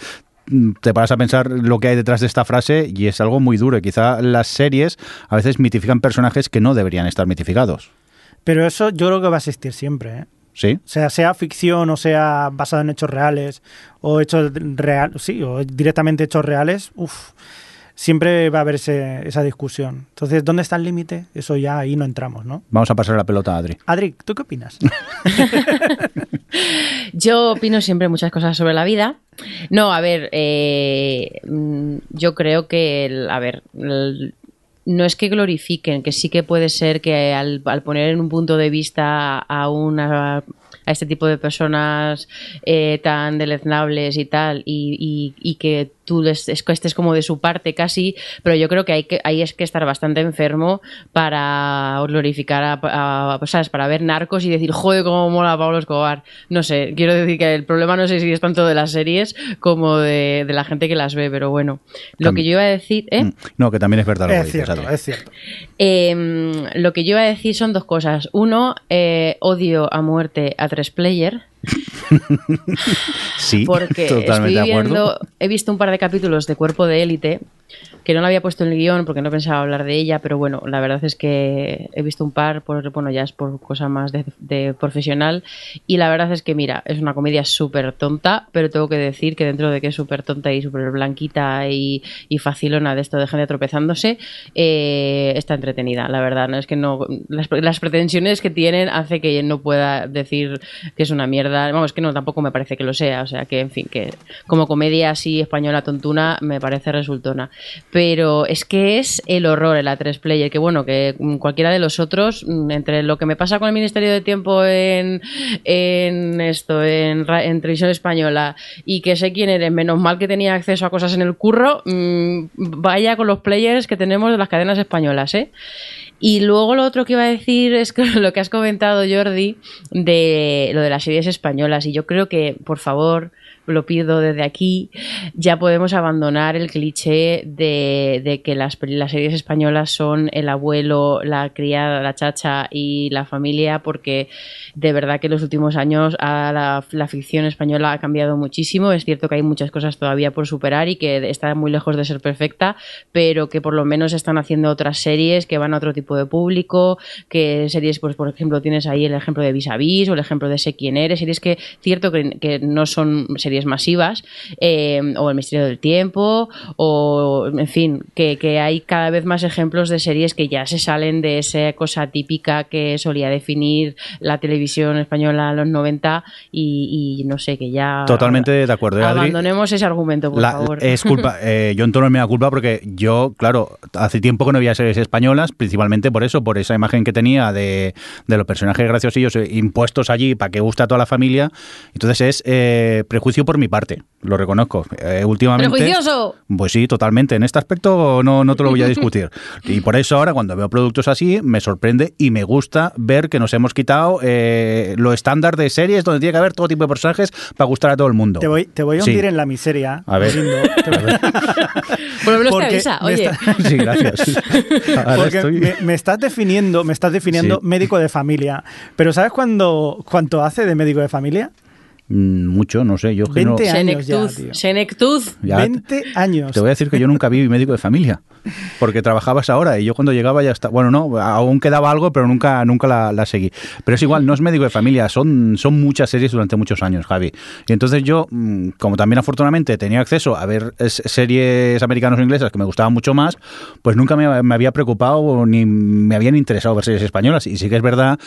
te paras a pensar lo que hay detrás de esta frase y es algo muy duro. Y quizá las series a veces mitifican personajes que no deberían estar mitificados. Pero eso yo creo que va a existir siempre, ¿eh? ¿Sí? O sea, sea ficción o sea basado en hechos reales o hechos real, sí, o directamente hechos reales, uff, siempre va a haber ese- esa discusión. Entonces, ¿dónde está el límite? Eso ya ahí no entramos, ¿no? Vamos a pasar la pelota a Adri. Adri, ¿tú qué opinas? Yo opino siempre muchas cosas sobre la vida. No, a ver, eh, mm, yo creo que, el- a ver, el- no es que glorifiquen, que sí que puede ser que al, al poner en un punto de vista a una a este tipo de personas eh, tan deleznables y tal, y, y- y que tú les- es- estés como de su parte casi, pero yo creo que hay que ahí es que estar bastante enfermo para glorificar a, a- ¿sabes? para ver narcos y decir, joder, cómo mola Pablo Escobar. No sé, quiero decir que el problema no sé si es tanto de las series como de, de la gente que las ve, pero bueno. Lo También. que yo iba a decir, ¿eh? Mm, No, que también es verdad lo que es cierto, es cierto. Eh, lo que yo iba a decir son dos cosas. Uno, eh, odio a muerte a tres player. Sí, Porque totalmente estoy de acuerdo. viendo, he visto un par de capítulos de Cuerpo de Élite, que no la había puesto en el guion porque no pensaba hablar de ella, pero bueno, la verdad es que he visto un par, por, bueno, ya es por cosa más de, profesional, y la verdad es que, mira, es una comedia súper tonta, pero tengo que decir que dentro de que es súper tonta y súper blanquita y, y facilona de esto de gente tropezándose, eh, está entretenida, la verdad, no es que no, las, las pretensiones que tienen hace que no pueda decir que es una mierda, vamos, que no, tampoco me parece que lo sea, o sea que, en fin, que como comedia así española tontuna me parece resultona. Pero es que es el horror el A3 Player, que bueno, que cualquiera de los otros, mm, entre lo que me pasa con el Ministerio de Tiempo en, en esto, en televisión española, y que sé quién eres, menos mal que tenía acceso a cosas en el curro, mm, vaya con los players que tenemos de las cadenas españolas, ¿eh? Y luego lo otro que iba a decir es que lo que has comentado, Jordi, de lo de las series españolas. Y yo creo que, por favor, lo pido desde aquí, ya podemos abandonar el cliché de, de que las, las series españolas son el abuelo, la criada, la chacha y la familia, porque de verdad que en los últimos años a la, la ficción española ha cambiado muchísimo. Es cierto que hay muchas cosas todavía por superar y que está muy lejos de ser perfecta, pero que por lo menos están haciendo otras series que van a otro tipo de público, que series, pues por ejemplo, tienes ahí el ejemplo de Vis a Vis o el ejemplo de Sé quién eres, series que cierto que, que no son series masivas, eh, o El misterio del tiempo, o en fin, que, que hay cada vez más ejemplos de series que ya se salen de esa cosa típica que solía definir la televisión española en los 90 y, y no sé, que ya... Totalmente de acuerdo, ¿eh, Adri? Abandonemos ese argumento, por La- favor. Es culpa, eh, yo en tono me da culpa porque yo, claro, hace tiempo que no veía series españolas, principalmente por eso, por esa imagen que tenía de, de los personajes graciosillos eh, impuestos allí para que guste a toda la familia. Entonces es eh, prejuicio por mi parte, lo reconozco. Eh, últimamente. ¡Prejuicioso! Pues sí, totalmente. En este aspecto no, no te lo voy a discutir. Y por eso ahora cuando veo productos así me sorprende y me gusta ver que nos hemos quitado eh, lo estándar de series donde tiene que haber todo tipo de personajes para gustar a todo el mundo. Te voy, te voy a Sí. hundir en la miseria. A ver. Lindo. Te voy- Por lo menos te Porque avisa, me oye. está- Sí, gracias. Ahora Porque estoy- me, me estás definiendo, me estás definiendo Sí. médico de familia. Pero ¿sabes cuándo, cuánto hace de médico de familia? Mm, Mucho, no sé. Yo que no- 20 años ya, Senectuz, tío. Senectuz. Ya, 20 años. Te voy a decir que yo nunca vi médico de familia, porque trabajaba esa hora y yo cuando llegaba ya está. Bueno, no, aún quedaba algo, pero nunca, nunca la, la seguí. Pero es igual, no es médico de familia, son, son muchas series durante muchos años, Javi. Y entonces yo, mm, como también afortunadamente tenía acceso a ver es- series americanas o inglesas que me gustaban mucho más, pues nunca me, me había preocupado ni me habían interesado ver series españolas. Y sí que es verdad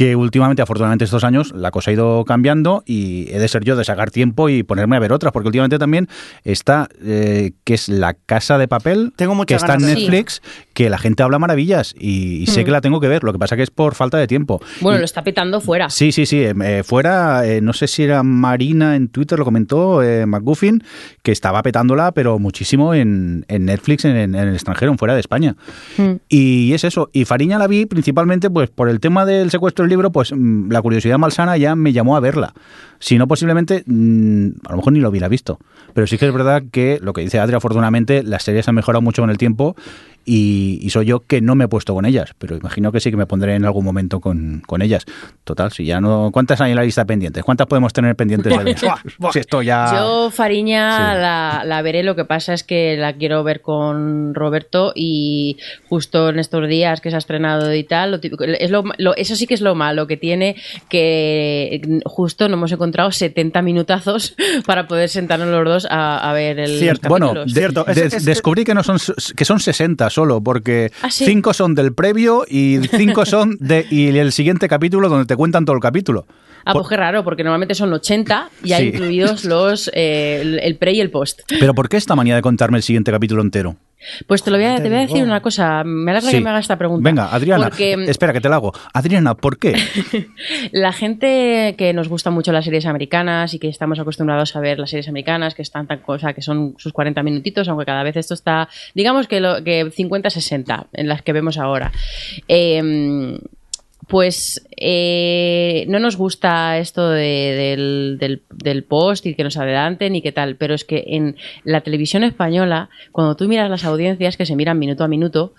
que últimamente, afortunadamente estos años, la cosa ha ido cambiando y he de ser yo de sacar tiempo y ponerme a ver otras, porque últimamente también está, eh, que es La Casa de Papel, Tengo que está en Netflix, que la gente habla maravillas y, y sé Mm. que la tengo que ver, lo que pasa que es por falta de tiempo. Bueno, Y- lo está pitando fuera. Sí, sí, sí. em, eh, fuera, eh, no sé si era Marina en Twitter, lo comentó eh, McGuffin, que estaba petándola, pero muchísimo en, en Netflix, en, en el extranjero, en fuera de España. Mm. Y es eso. Y Fariña la vi principalmente pues por el tema del secuestro del libro, pues mm, la curiosidad malsana ya me llamó a verla. Si no, posiblemente, mm, a lo mejor ni lo hubiera visto. Pero sí que es verdad que lo que dice Adri, afortunadamente, las series han mejorado mucho con el tiempo y, y soy yo que no me he puesto con ellas. Pero imagino que sí que me pondré en algún momento con, con ellas. Total, si ya no. ¿Cuántas hay en la lista pendientes? ¿Cuántas podemos tener pendientes de si esto ya. Yo, Fariña, Sí. la, la veré, lo que pasa es que la quiero ver con Roberto y justo en estos días que se ha estrenado y tal, lo típico- es lo, lo- eso sí que es lo malo que tiene, que justo no hemos encontrado 70 minutazos para poder sentarnos los dos a, a ver el Cierto. Bueno, de- Cierto, es- de- es- descubrí que no son que son 60 solo, porque ¿Ah, sí? 5 son del previo y 5 son de y el siguiente capítulo donde te cuentan todo el capítulo. Ah, pues qué raro, porque normalmente son 80 y hay Sí. incluidos los eh, el, el pre y el post. Pero ¿por qué esta manía de contarme el siguiente capítulo entero? Pues te lo voy a, Te te voy a decir una cosa, me alegra Sí. que me haga esta pregunta. Venga, Adriana, Porque mm, espera que te la hago. Adriana, ¿por qué? La gente que nos gusta mucho las series americanas y que estamos acostumbrados a ver las series americanas, que están tan cosa, que son sus 40 minutitos, aunque cada vez esto está, digamos que, lo, que 50-60 en las que vemos ahora. Eh, pues eh, no nos gusta esto de- del, del- del post y que nos adelanten y qué tal, pero es que en la televisión española, cuando tú miras las audiencias que se miran minuto a minuto,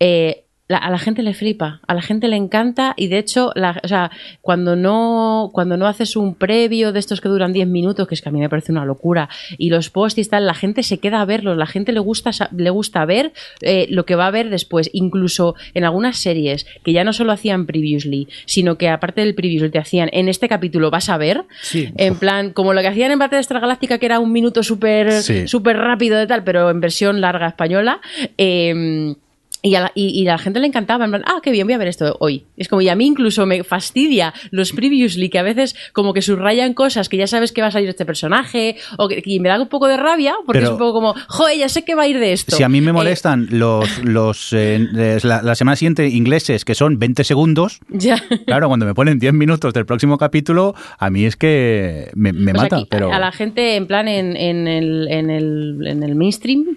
eh, la- a la gente le flipa, a la gente le encanta y de hecho, la- o sea, cuando no, cuando no haces un previo de estos que duran 10 minutos, que es que a mí me parece una locura, y los posts y tal, la gente se queda a verlos, la gente le gusta, le gusta ver eh, lo que va a ver después, incluso en algunas series que ya no solo hacían previously, sino que aparte del previously te hacían en este capítulo vas a ver, Sí. en plan, como lo que hacían en Battlestar Galáctica, que era un minuto súper Sí. súper rápido de tal, pero en versión larga española. eh, y a, la, y, y a la gente le encantaba, en plan, ah, qué bien, voy a ver esto hoy. Es como, y a mí incluso me fastidia los previously, que a veces como que subrayan cosas que ya sabes que va a salir este personaje, o que, y me da un poco de rabia, porque Pero- es un poco como, joder, ya sé que va a ir de esto. Si a mí me Eh, molestan los, los eh, la, la semana siguiente ingleses, que son 20 segundos, ya. claro, cuando me ponen 10 minutos del próximo capítulo, a mí es que me, me Pues mata. aquí, pero A la gente, en plan, en, en, el, en, el, en el mainstream,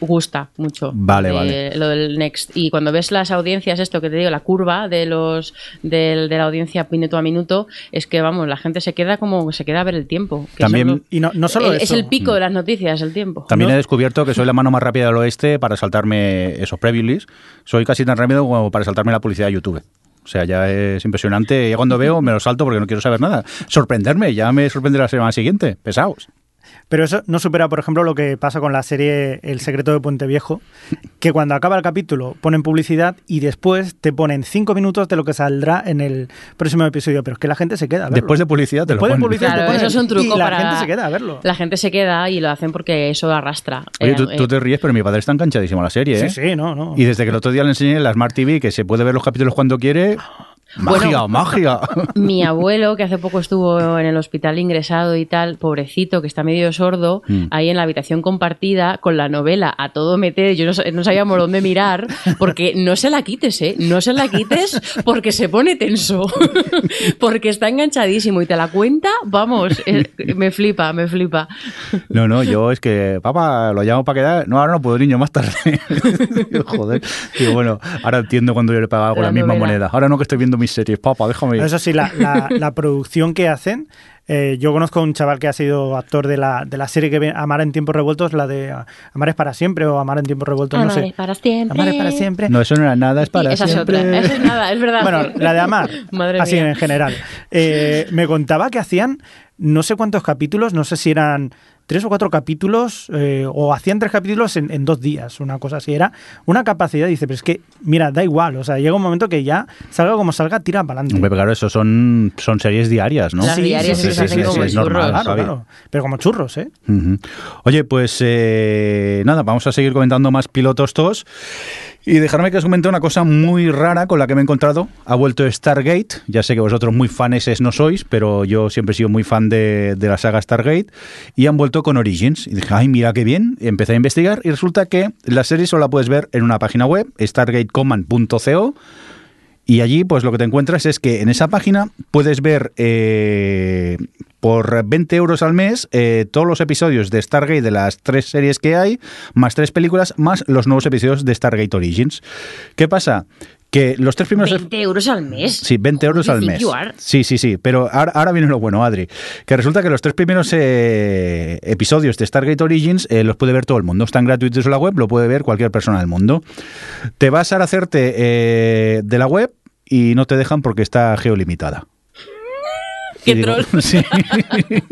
gusta mucho. Vale, eh, vale. Lo del Next. Y cuando ves las audiencias, esto que te digo, la curva de los del- de la audiencia minuto a minuto, es que, vamos, la gente se queda como se queda a ver el tiempo. que También- Y no, no solo eh, eso. es el pico de las noticias, el tiempo. También ¿no? he descubierto que soy la mano más rápida del oeste para saltarme esos previews. Soy casi tan rápido como para saltarme la publicidad de YouTube. O sea, ya es impresionante. Ya cuando veo me lo salto porque no quiero saber nada. Sorprenderme, ya me sorprenderá la semana siguiente. Pesaos. Pero eso no supera, por ejemplo, lo que pasa con la serie El secreto de Puente Viejo, que cuando acaba el capítulo ponen publicidad y después te ponen cinco minutos de lo que saldrá en el próximo episodio. Pero es que la gente se queda a verlo. Después de publicidad te Después lo de ponen. publicidad te Claro, ponen eso es un truco y la para- gente se queda a verlo. La gente se queda y lo hacen porque eso arrastra. Oye, Eh, tú, tú eh, te ríes, pero mi padre está enganchadísimo a la serie, ¿eh? Sí, sí, no, no. Y desde que el otro día le enseñé la Smart TV, que se puede ver los capítulos cuando quiere, magia, Bueno. magia. Mi abuelo, que hace poco estuvo en el hospital ingresado y tal, pobrecito, que está medio sordo, Mm. ahí en la habitación compartida con la novela a todo meter, yo no, no sabíamos dónde mirar, porque no se la quites, ¿eh? No se la quites porque se pone tenso, porque está enganchadísimo y te la cuenta, vamos, eh, me flipa, me flipa. No, no, yo es que, papá, lo llamo para quedar. No, ahora no puedo, niño, más tarde. Joder. Digo, bueno, ahora entiendo cuando yo le pagaba con La la misma novela. moneda. Ahora no que estoy viendo mis series, papá, déjame. Eso sí, la, la- la producción que hacen. eh, yo conozco a un chaval que ha sido actor de la, de la serie que ve Amar en tiempos revueltos, la de Amar es para siempre o Amar en tiempos revueltos, no Amar sé. es para siempre. Amar es para siempre. No, eso no era nada, es para esa siempre. es otra, esa es nada, es verdad. Bueno, la de Amar, Madre así mía. en general. Eh, me contaba que hacían no sé cuántos capítulos, no sé si eran tres o cuatro capítulos eh, o hacían tres capítulos en, en, dos días, una cosa así. Era una capacidad, dice, pero es que, mira, da igual, o sea, llega un momento que ya salga como salga, tira para adelante. claro, eso son, son series diarias, ¿no? Las diarias sí, sí, se hacen como churros. Normal, claro, claro, pero como churros, ¿eh? Uh -huh. Oye, pues eh, nada, vamos a seguir comentando más pilotos todos. Y dejarme que os comente una cosa muy rara con la que me he encontrado. Ha vuelto Stargate. Ya sé que vosotros muy faneses no sois, pero yo siempre he sido muy fan de, la saga Stargate. Y han vuelto con Origins. Y dije, ay, mira qué bien. Empecé a investigar y resulta que la serie solo la puedes ver en una página web, stargatecommand.co. Y allí, pues lo que te encuentras es que en esa página puedes ver eh, por 20 euros al mes eh, todos los episodios de Stargate de las tres series que hay, más tres películas, más los nuevos episodios de Stargate Origins. ¿Qué pasa? Que los tres primeros... 20 euros al mes. Sí, 20 euros al mes. Sí, sí, sí, pero ahora, ahora, viene lo bueno, Adri, que resulta que los tres primeros eh, episodios de Stargate Origins eh, los puede ver todo el mundo, están gratuitos en la web, lo puede ver cualquier persona del mundo. Te vas a hacerte eh, de la web y no te dejan porque está geolimitada. ¡Qué digo, troll! Sí.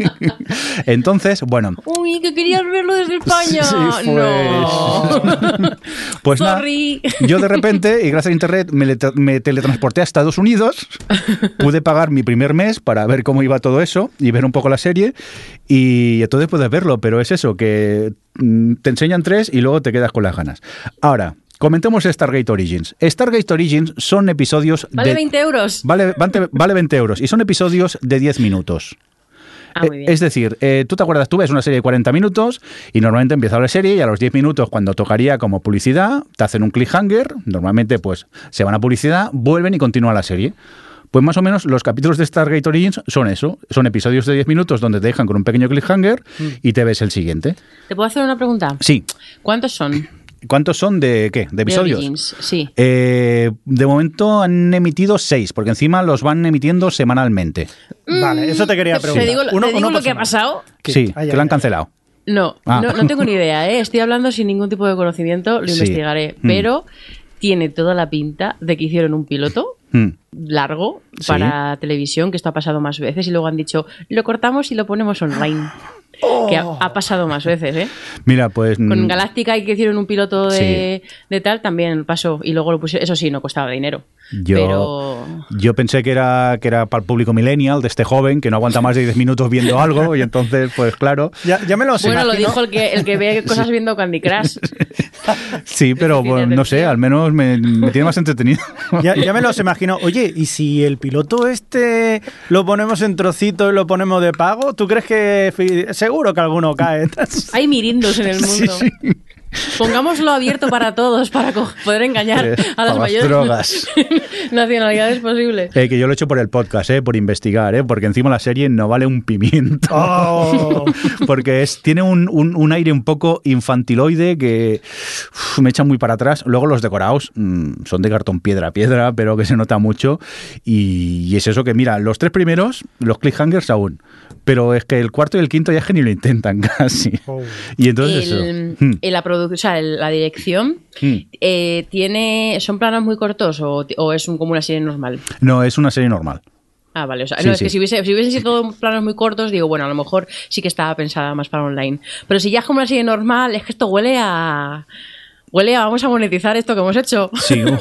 Entonces, bueno. Uy, que querías verlo desde España. Sí, pues... No. pues nada, yo de repente, y gracias a internet, me, me, teletransporté a Estados Unidos, pude pagar mi primer mes para ver cómo iba todo eso y ver un poco la serie, y entonces puedes verlo, pero es eso, que mm, te enseñan tres y luego te quedas con las ganas. Ahora, Comentemos Stargate Origins. Stargate Origins son episodios Vale de... 20 euros. Vale, vale 20 euros. Y son episodios de 10 minutos. Ah, muy bien. Es decir, eh, tú te acuerdas, tú ves una serie de 40 minutos y normalmente empieza la serie y a los 10 minutos, cuando tocaría como publicidad, te hacen un cliffhanger. Normalmente, pues se van a publicidad, vuelven y continúa la serie. Pues más o menos los capítulos de Stargate Origins son eso. Son episodios de 10 minutos donde te dejan con un pequeño cliffhanger mm. y te ves el siguiente. ¿Te puedo hacer una pregunta? Sí. ¿Cuántos son? ¿Cuántos son de qué? ¿De episodios? De Origins, sí. Eh, de momento han emitido seis, porque encima los van emitiendo semanalmente. Vale, eso te quería preguntar. ¿Te digo, uno, te digo uno lo que ha pasado? Sí, Ay, que ay, lo han cancelado. No, Ah. no, no tengo ni idea, ¿eh? Estoy hablando sin ningún tipo de conocimiento, lo Sí. investigaré. Mm. Pero tiene toda la pinta de que hicieron un piloto Mm. largo Sí. para televisión, que esto ha pasado más veces, y luego han dicho, lo cortamos y lo ponemos online. Que ha, ha pasado más veces, ¿eh? Mira, pues. Con mm, Galáctica y que hicieron un piloto de, de tal, también pasó. Y luego lo pusieron. Eso sí, no costaba dinero. Yo, Pero. yo pensé que era, que era para el público millennial, de este joven, que no aguanta más de 10 minutos viendo algo, y entonces, pues claro. Ya, ya me lo Bueno, lo dijo el que, el que ve cosas viendo Candy Crush. Sí, pero bueno, no sé, al menos me, me tiene más entretenido. Ya, ya me los imagino. Oye, ¿y si el piloto este lo ponemos en trocitos y lo ponemos de pago? ¿Tú crees que seguro que alguno cae? Hay mirindos en el mundo. Pongámoslo abierto para todos para poder engañar Eh, a las mayores drogas. nacionalidades posibles. Eh, que yo lo he hecho por el podcast, eh, por investigar, eh, porque encima la serie no vale un pimiento. Oh. porque es, tiene un, un- un aire un poco infantiloide que uf, me echa muy para atrás. Luego los decorados mm, son de cartón piedra a piedra, pero que se nota mucho. Y, y es eso que, mira, los tres primeros, los cliffhangers aún. Pero es que el cuarto y el quinto ya es que ni lo intentan casi. Oh. Y entonces El- eso. Mm, en la, o sea, la dirección mm. eh, tiene son planos muy cortos o, o es un, como una serie normal. No, es una serie normal. Ah, vale. O sea, Sí, no, es sí. que si hubiese, si hubiesen sido planos muy cortos, digo, bueno, a lo mejor sí que estaba pensada más para online. Pero si ya es como una serie normal, es que esto huele a. Huele a vamos a monetizar esto que hemos hecho. Sí, un,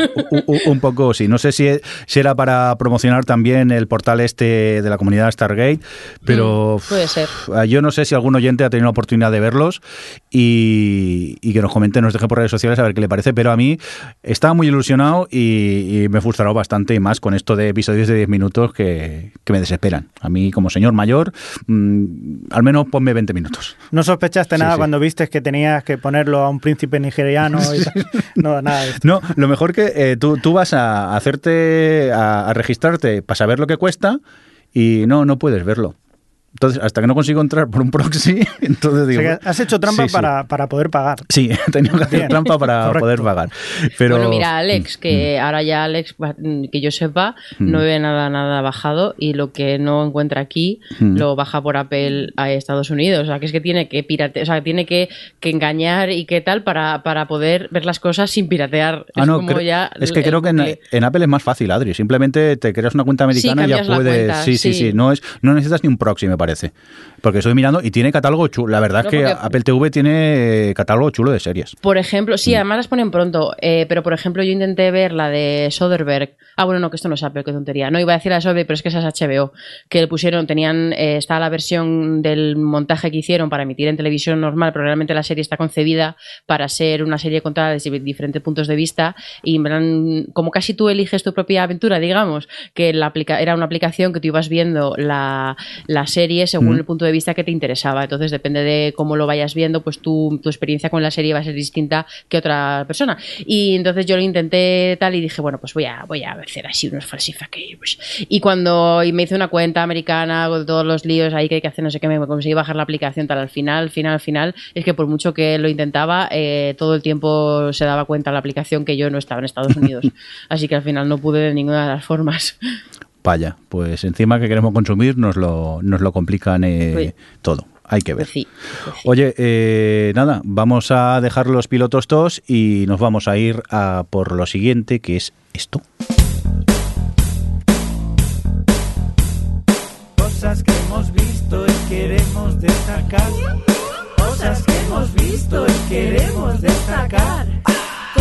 un- un poco sí. No sé si, si era para promocionar también el portal este de la comunidad Stargate, pero Mm, puede ser. uf, yo no sé si algún oyente ha tenido la oportunidad de verlos y, y que nos comente, nos deje por redes sociales a ver qué le parece, pero a mí estaba muy ilusionado y, y me frustró bastante y más con esto de episodios de 10 minutos que, que me desesperan. A mí como señor mayor, mm, al menos ponme 20 minutos. ¿No sospechaste Sí, nada sí. cuando viste que tenías que ponerlo a un príncipe nigeriano? No, nada. No, lo mejor que eh, tú, tú vas a hacerte, a, a registrarte para saber lo que cuesta y no, no puedes verlo. Entonces, hasta que no consigo entrar por un proxy, entonces O digo... sea, has hecho trampa Sí, sí. Para, para poder pagar. Sí, he tenido que hacer Bien, trampa para correcto. poder pagar. Pero, Bueno, mira, Alex, que ahora ya Alex, va- que yo sepa, no ve nada, nada bajado y lo que no encuentra aquí Mm. lo baja por Apple a Estados Unidos. O sea, que es que tiene que pirate, o sea, tiene que, que engañar y qué tal para, para poder ver las cosas sin piratear. Ah, es no, como ya es que el creo que en, Apple es más fácil, Adri. Simplemente te creas una cuenta americana y ya puedes. cuenta, sí, sí, sí, sí. No, es, no necesitas ni un proxy, me parece. Porque estoy mirando y tiene catálogo chulo. La verdad No, es que Apple TV tiene catálogo chulo de series. Por ejemplo, Mm. sí, además las ponen pronto, eh, pero por ejemplo yo intenté ver la de Soderbergh. Ah, bueno, no, que esto no es Apple, qué tontería. No, iba a decir la de Soderbergh, pero es que esa es HBO, que le pusieron, tenían, eh, está la versión del montaje que hicieron para emitir en televisión normal, pero realmente la serie está concebida para ser una serie contada desde diferentes puntos de vista y como casi tú eliges tu propia aventura, digamos, que la aplica era una aplicación que tú ibas viendo la, la serie según Mm. el punto de vista que te interesaba. Entonces, depende de cómo lo vayas viendo, pues tu, tu experiencia con la serie va a ser distinta que otra persona. Y entonces yo lo intenté tal y dije, bueno, pues voy a, voy a hacer así unos falsificados. Y cuando y me hice una cuenta americana con todos los líos ahí que hay que hacer, no sé qué, me conseguí bajar la aplicación tal al final, al final, al final, es que por mucho que lo intentaba, eh, todo el tiempo se daba cuenta la aplicación que yo no estaba en Estados Unidos. Así que al final no pude de ninguna de las formas. Vaya, pues encima que queremos consumir nos lo, nos lo complican eh, Pues- todo. Hay que ver. Pues sí, pues sí. Oye, eh, nada, vamos a dejar los pilotos tos y nos vamos a ir a por lo siguiente, que es esto. Cosas que hemos visto y queremos destacar. Cosas que hemos visto y queremos destacar.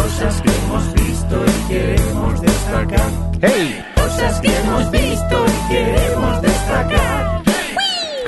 Cosas que hemos visto y queremos destacar. ¡Hey! Cosas que hemos visto y queremos destacar.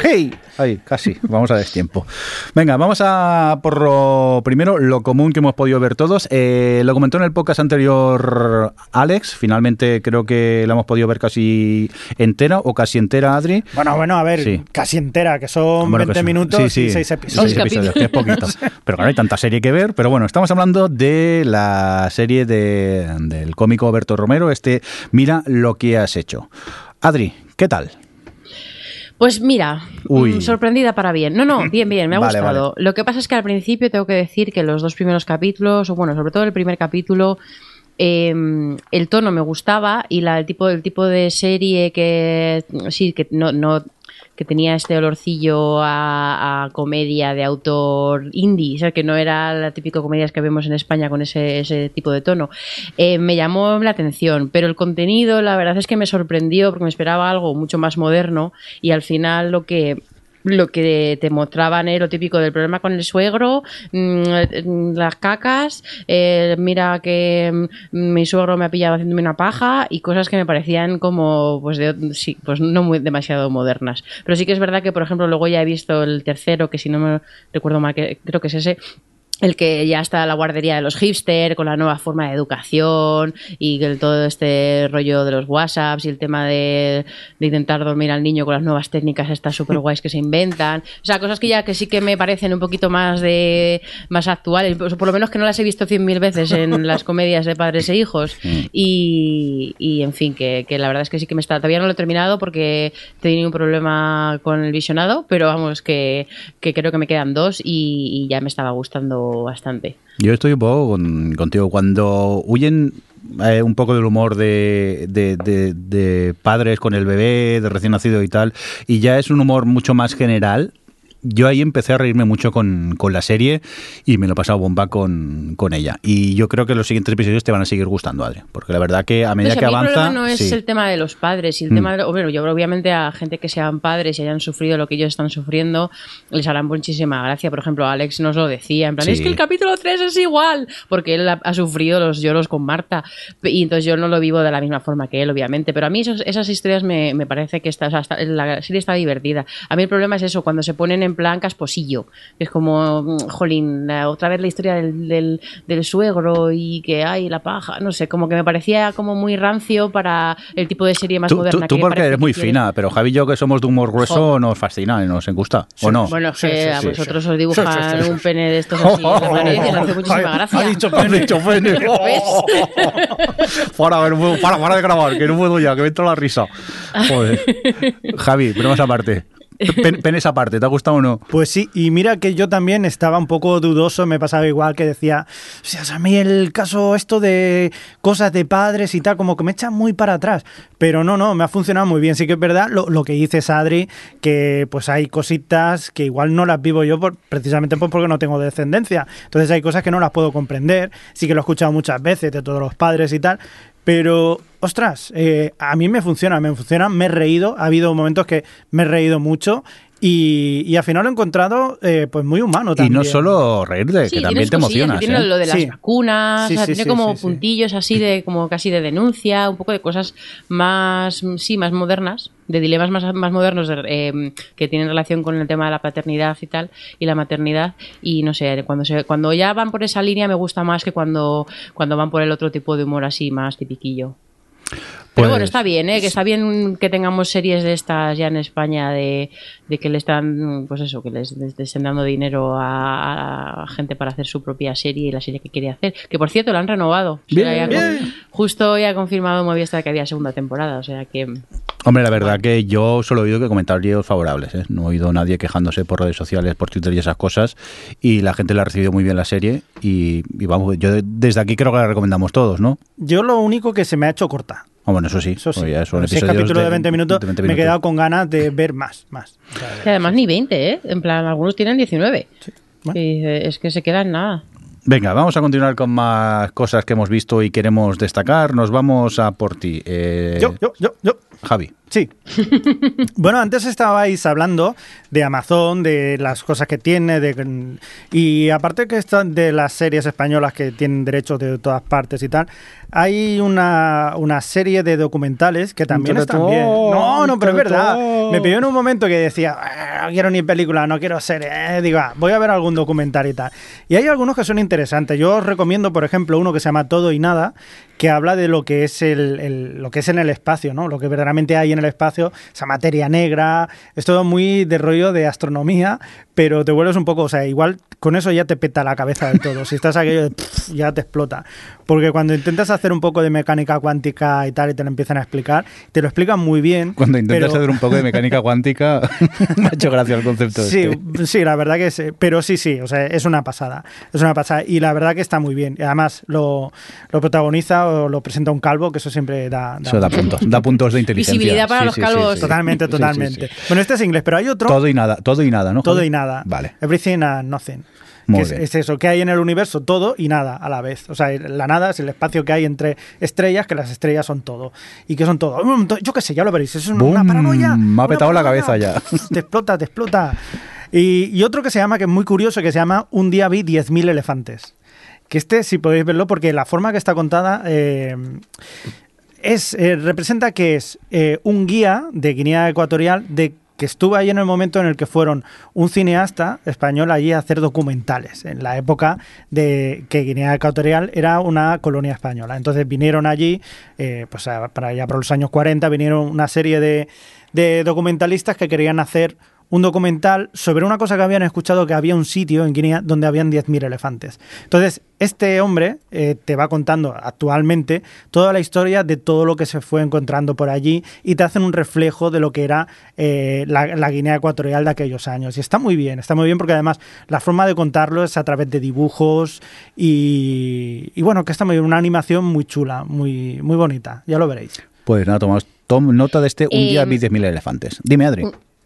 ¡Hey! Ay, casi, vamos a destiempo. Venga, vamos a por lo primero, lo común que hemos podido ver todos. Eh, lo comentó en el podcast anterior Alex, finalmente creo que la hemos podido ver casi entera o casi entera, Adri. Bueno, bueno, a ver, Sí. casi entera, que son Bueno, 20 que sí. minutos Sí, sí. y 6 episodios. Seis episodios, que es poquito. Pero claro, hay tanta serie que ver. Pero bueno, estamos hablando de la serie de, del cómico Berto Romero, este Mira lo que has hecho. Adri, ¿qué tal? Pues mira, Uy. mm, sorprendida para bien. No, no, bien, bien, me ha Vale, gustado. Lo que pasa es que al principio tengo que decir que los dos primeros capítulos, o bueno, sobre todo el primer capítulo, eh, el tono me gustaba y la, el tipo el tipo de serie que sí que no no que tenía este olorcillo a, comedia de autor indie, o sea, que no era la típica comedia que vemos en España con ese, ese tipo de tono. Eh, me llamó la atención, pero el contenido, la verdad es que me sorprendió porque me esperaba algo mucho más moderno y al final lo que lo que te mostraban era lo típico del problema con el suegro, mm, las cacas, eh, mira que mm, mi suegro me ha pillado haciéndome una paja y cosas que me parecían como, pues, de, sí, pues no muy demasiado modernas. Pero sí que es verdad que, por ejemplo, luego ya he visto el tercero, que si no me recuerdo mal, que creo que es ese, el que ya está la guardería de los hipster con la nueva forma de educación y todo este rollo de los WhatsApps y el tema de, de intentar dormir al niño con las nuevas técnicas estas super guays que se inventan. O sea, cosas que ya que sí que me parecen un poquito más de más actuales, por lo menos que no las he visto cien mil veces en las comedias de padres e hijos. Y, y, en fin, que, que la verdad es que sí que me está. Todavía no lo he terminado porque he tenido un problema con el visionado, pero vamos, que, que creo que me quedan dos y, y ya me estaba gustando bastante. Yo estoy un poco con- contigo. Cuando huyen eh, un poco del humor de, de- de- de padres con el bebé, de recién nacido y tal, y ya es un humor mucho más general. Yo ahí empecé a reírme mucho con, con la serie y me lo he pasado bomba con, con ella. Y yo creo que los siguientes episodios te van a seguir gustando, Adri. Porque la verdad que a medida Pues a que mí el avanza. problema no es sí. el tema de los padres y el Mm. tema de, bueno, yo obviamente a gente que sean padres y hayan sufrido lo que ellos están sufriendo les harán muchísima gracia. Por ejemplo, Alex nos lo decía, en plan, Sí. es que el capítulo 3 es igual, porque él ha, ha sufrido los lloros con Marta y entonces yo no lo vivo de la misma forma que él, obviamente. Pero a mí esos- esas historias me, me parece que está, o sea, está- la serie está divertida. A mí el problema es eso, cuando se ponen en plan casposillo, que es como, mm, jolín, otra vez la historia del, del, del suegro y que hay la paja, no sé, como que me parecía como muy rancio para el tipo de serie más Tú, moderna tú- tú que porque eres que muy quiere. fina, pero Javi y yo que somos de humor grueso Jo. nos fascina y nos gusta, ¿o no? Bueno, es Sí, que sí, a sí, vosotros sí. os dibujan Sí, sí, sí, sí. un pene de estos así en y os hace muchísima gracia. Ha dicho pene. Ha dicho pene. para, a ver, para, para de grabar, que no puedo ya, que me entra la risa. Joder. Javi, pero más aparte. Pen- penes aparte, ¿te ha gustado o no? Pues sí, y mira que yo también estaba un poco dudoso, me pasaba igual que decía, o sea, a mí el caso esto de cosas de padres y tal, como que me echa muy para atrás, pero no, no, me ha funcionado muy bien, sí que es verdad lo, lo que dices Adri, que pues hay cositas que igual no las vivo yo por, precisamente pues porque no tengo descendencia, entonces hay cosas que no las puedo comprender, sí que lo he escuchado muchas veces de todos los padres y tal, pero ostras, eh, a mí me funciona, me funciona, me he reído, ha habido momentos que me he reído mucho y, y al final lo he encontrado eh, pues muy humano Y también. no solo reírte, Sí, que también te emocionas. Tiene ¿eh? lo de las Sí. vacunas, Sí, o sea, sí, tiene sí, como sí, sí. puntillos así de como casi de denuncia, un poco de cosas más, sí, más modernas, de dilemas más, más modernos de- eh, que tienen relación con el tema de la paternidad y tal, y la maternidad. Y no sé, cuando, se, cuando ya van por esa línea me gusta más que cuando, cuando van por el otro tipo de humor así, más tipiquillo. Pero Pues- bueno, está bien, ¿eh? que está bien que tengamos series de estas ya en España de, de que le están, pues eso, que les, les estén dando dinero a, a gente para hacer su propia serie y la serie que quiere hacer. Que por cierto, la han renovado. O sea, Bien. ya con- justo hoy ha confirmado Movistar que había segunda temporada, o sea que... Hombre, la verdad que yo solo he oído que comentarios favorables, ¿eh? no he oído a nadie quejándose por redes sociales, por Twitter y esas cosas, y la gente la ha recibido muy bien la serie, y, y vamos, yo de- desde aquí creo que la recomendamos todos, ¿no? Yo lo único que se me ha hecho corta. Ah, bueno, eso sí, Eso sí. oye, son si es capítulo de 20 minutos, de 20 me he minutos. quedado con ganas de ver más. más. O sea, que además ni 20, ¿eh? En plan, algunos tienen 19. Bueno. Y es que se queda en nada. Venga, vamos a continuar con más cosas que hemos visto y queremos destacar. Nos vamos a por ti. Eh, Yo, yo, yo, yo. Javi. Sí. bueno, antes estabais hablando de Amazon, de las cosas que tiene, de, y aparte que están de las series españolas que tienen derechos de todas partes y tal, hay una, una serie de documentales que también están bien. No, no, pero es verdad. Me pidió en un momento que decía, "Ah, no quiero ni película, no quiero serie. Eh, digo, "Ah, voy a ver algún documental y tal. Y hay algunos que son interesantes. Yo os recomiendo, por ejemplo, uno que se llama Todo y Nada, que habla de lo que es el, el- lo que es en el espacio, ¿no? Lo que verdaderamente hay en el espacio, esa materia negra, es todo muy de rollo de astronomía, pero te vuelves un poco, o sea, igual con eso ya te peta la cabeza del todo. Si estás aquello de pff, ya te explota. Porque cuando intentas hacer un poco de mecánica cuántica y tal y te lo empiezan a explicar, te lo explican muy bien. Cuando intentas pero- hacer un poco de mecánica cuántica, me ha hecho gracia el concepto. Sí, este. sí, la verdad que sí. Pero sí, sí, o sea, es una pasada. Es una pasada. Y la verdad que está muy bien. Y además lo, lo protagoniza o lo presenta un calvo, que eso siempre da. da Eso da puntos, da puntos de inteligencia. Visibilidad para los calvos. Totalmente, Sí, sí, totalmente. sí. Bueno, este es inglés, pero hay otro. Todo y nada, todo y nada, ¿no? todo y nada. Vale. Everything and nothing. Muy que es, bien. es eso, que hay en el universo todo y nada a la vez. O sea, la nada es el espacio que hay entre estrellas, que las estrellas son todo. ¿Y que son todo? Yo qué sé, ya lo veréis. Es una, ¡Bum! paranoia. Me ha petado la cabeza ya. Te explota, te explota. Y, y otro que se llama, que es muy curioso, que se llama Un día vi 10.000 elefantes. Que este, si podéis verlo, porque la forma que está contada eh, es eh, representa que es eh, un guía de Guinea Ecuatorial de que estuvo ahí en el momento en el que fueron un cineasta español allí a hacer documentales, en la época de que Guinea Ecuatorial era una colonia española. Entonces vinieron allí, eh, pues para allá por los años 40, vinieron una serie de documentalistas que querían hacer un documental sobre una cosa que habían escuchado que había un sitio en Guinea donde habían 10.000 elefantes. Entonces, este hombre eh, te va contando actualmente toda la historia de todo lo que se fue encontrando por allí y te hacen un reflejo de lo que era eh, la, la Guinea Ecuatorial de aquellos años. Y está muy bien, está muy bien porque además la forma de contarlo es a través de dibujos y, y bueno, que está muy bien, una animación muy chula, muy, muy bonita, ya lo veréis. Pues nada, tomamos tom nota de este un día Eh, vi 10.000 elefantes. Dime, Adri.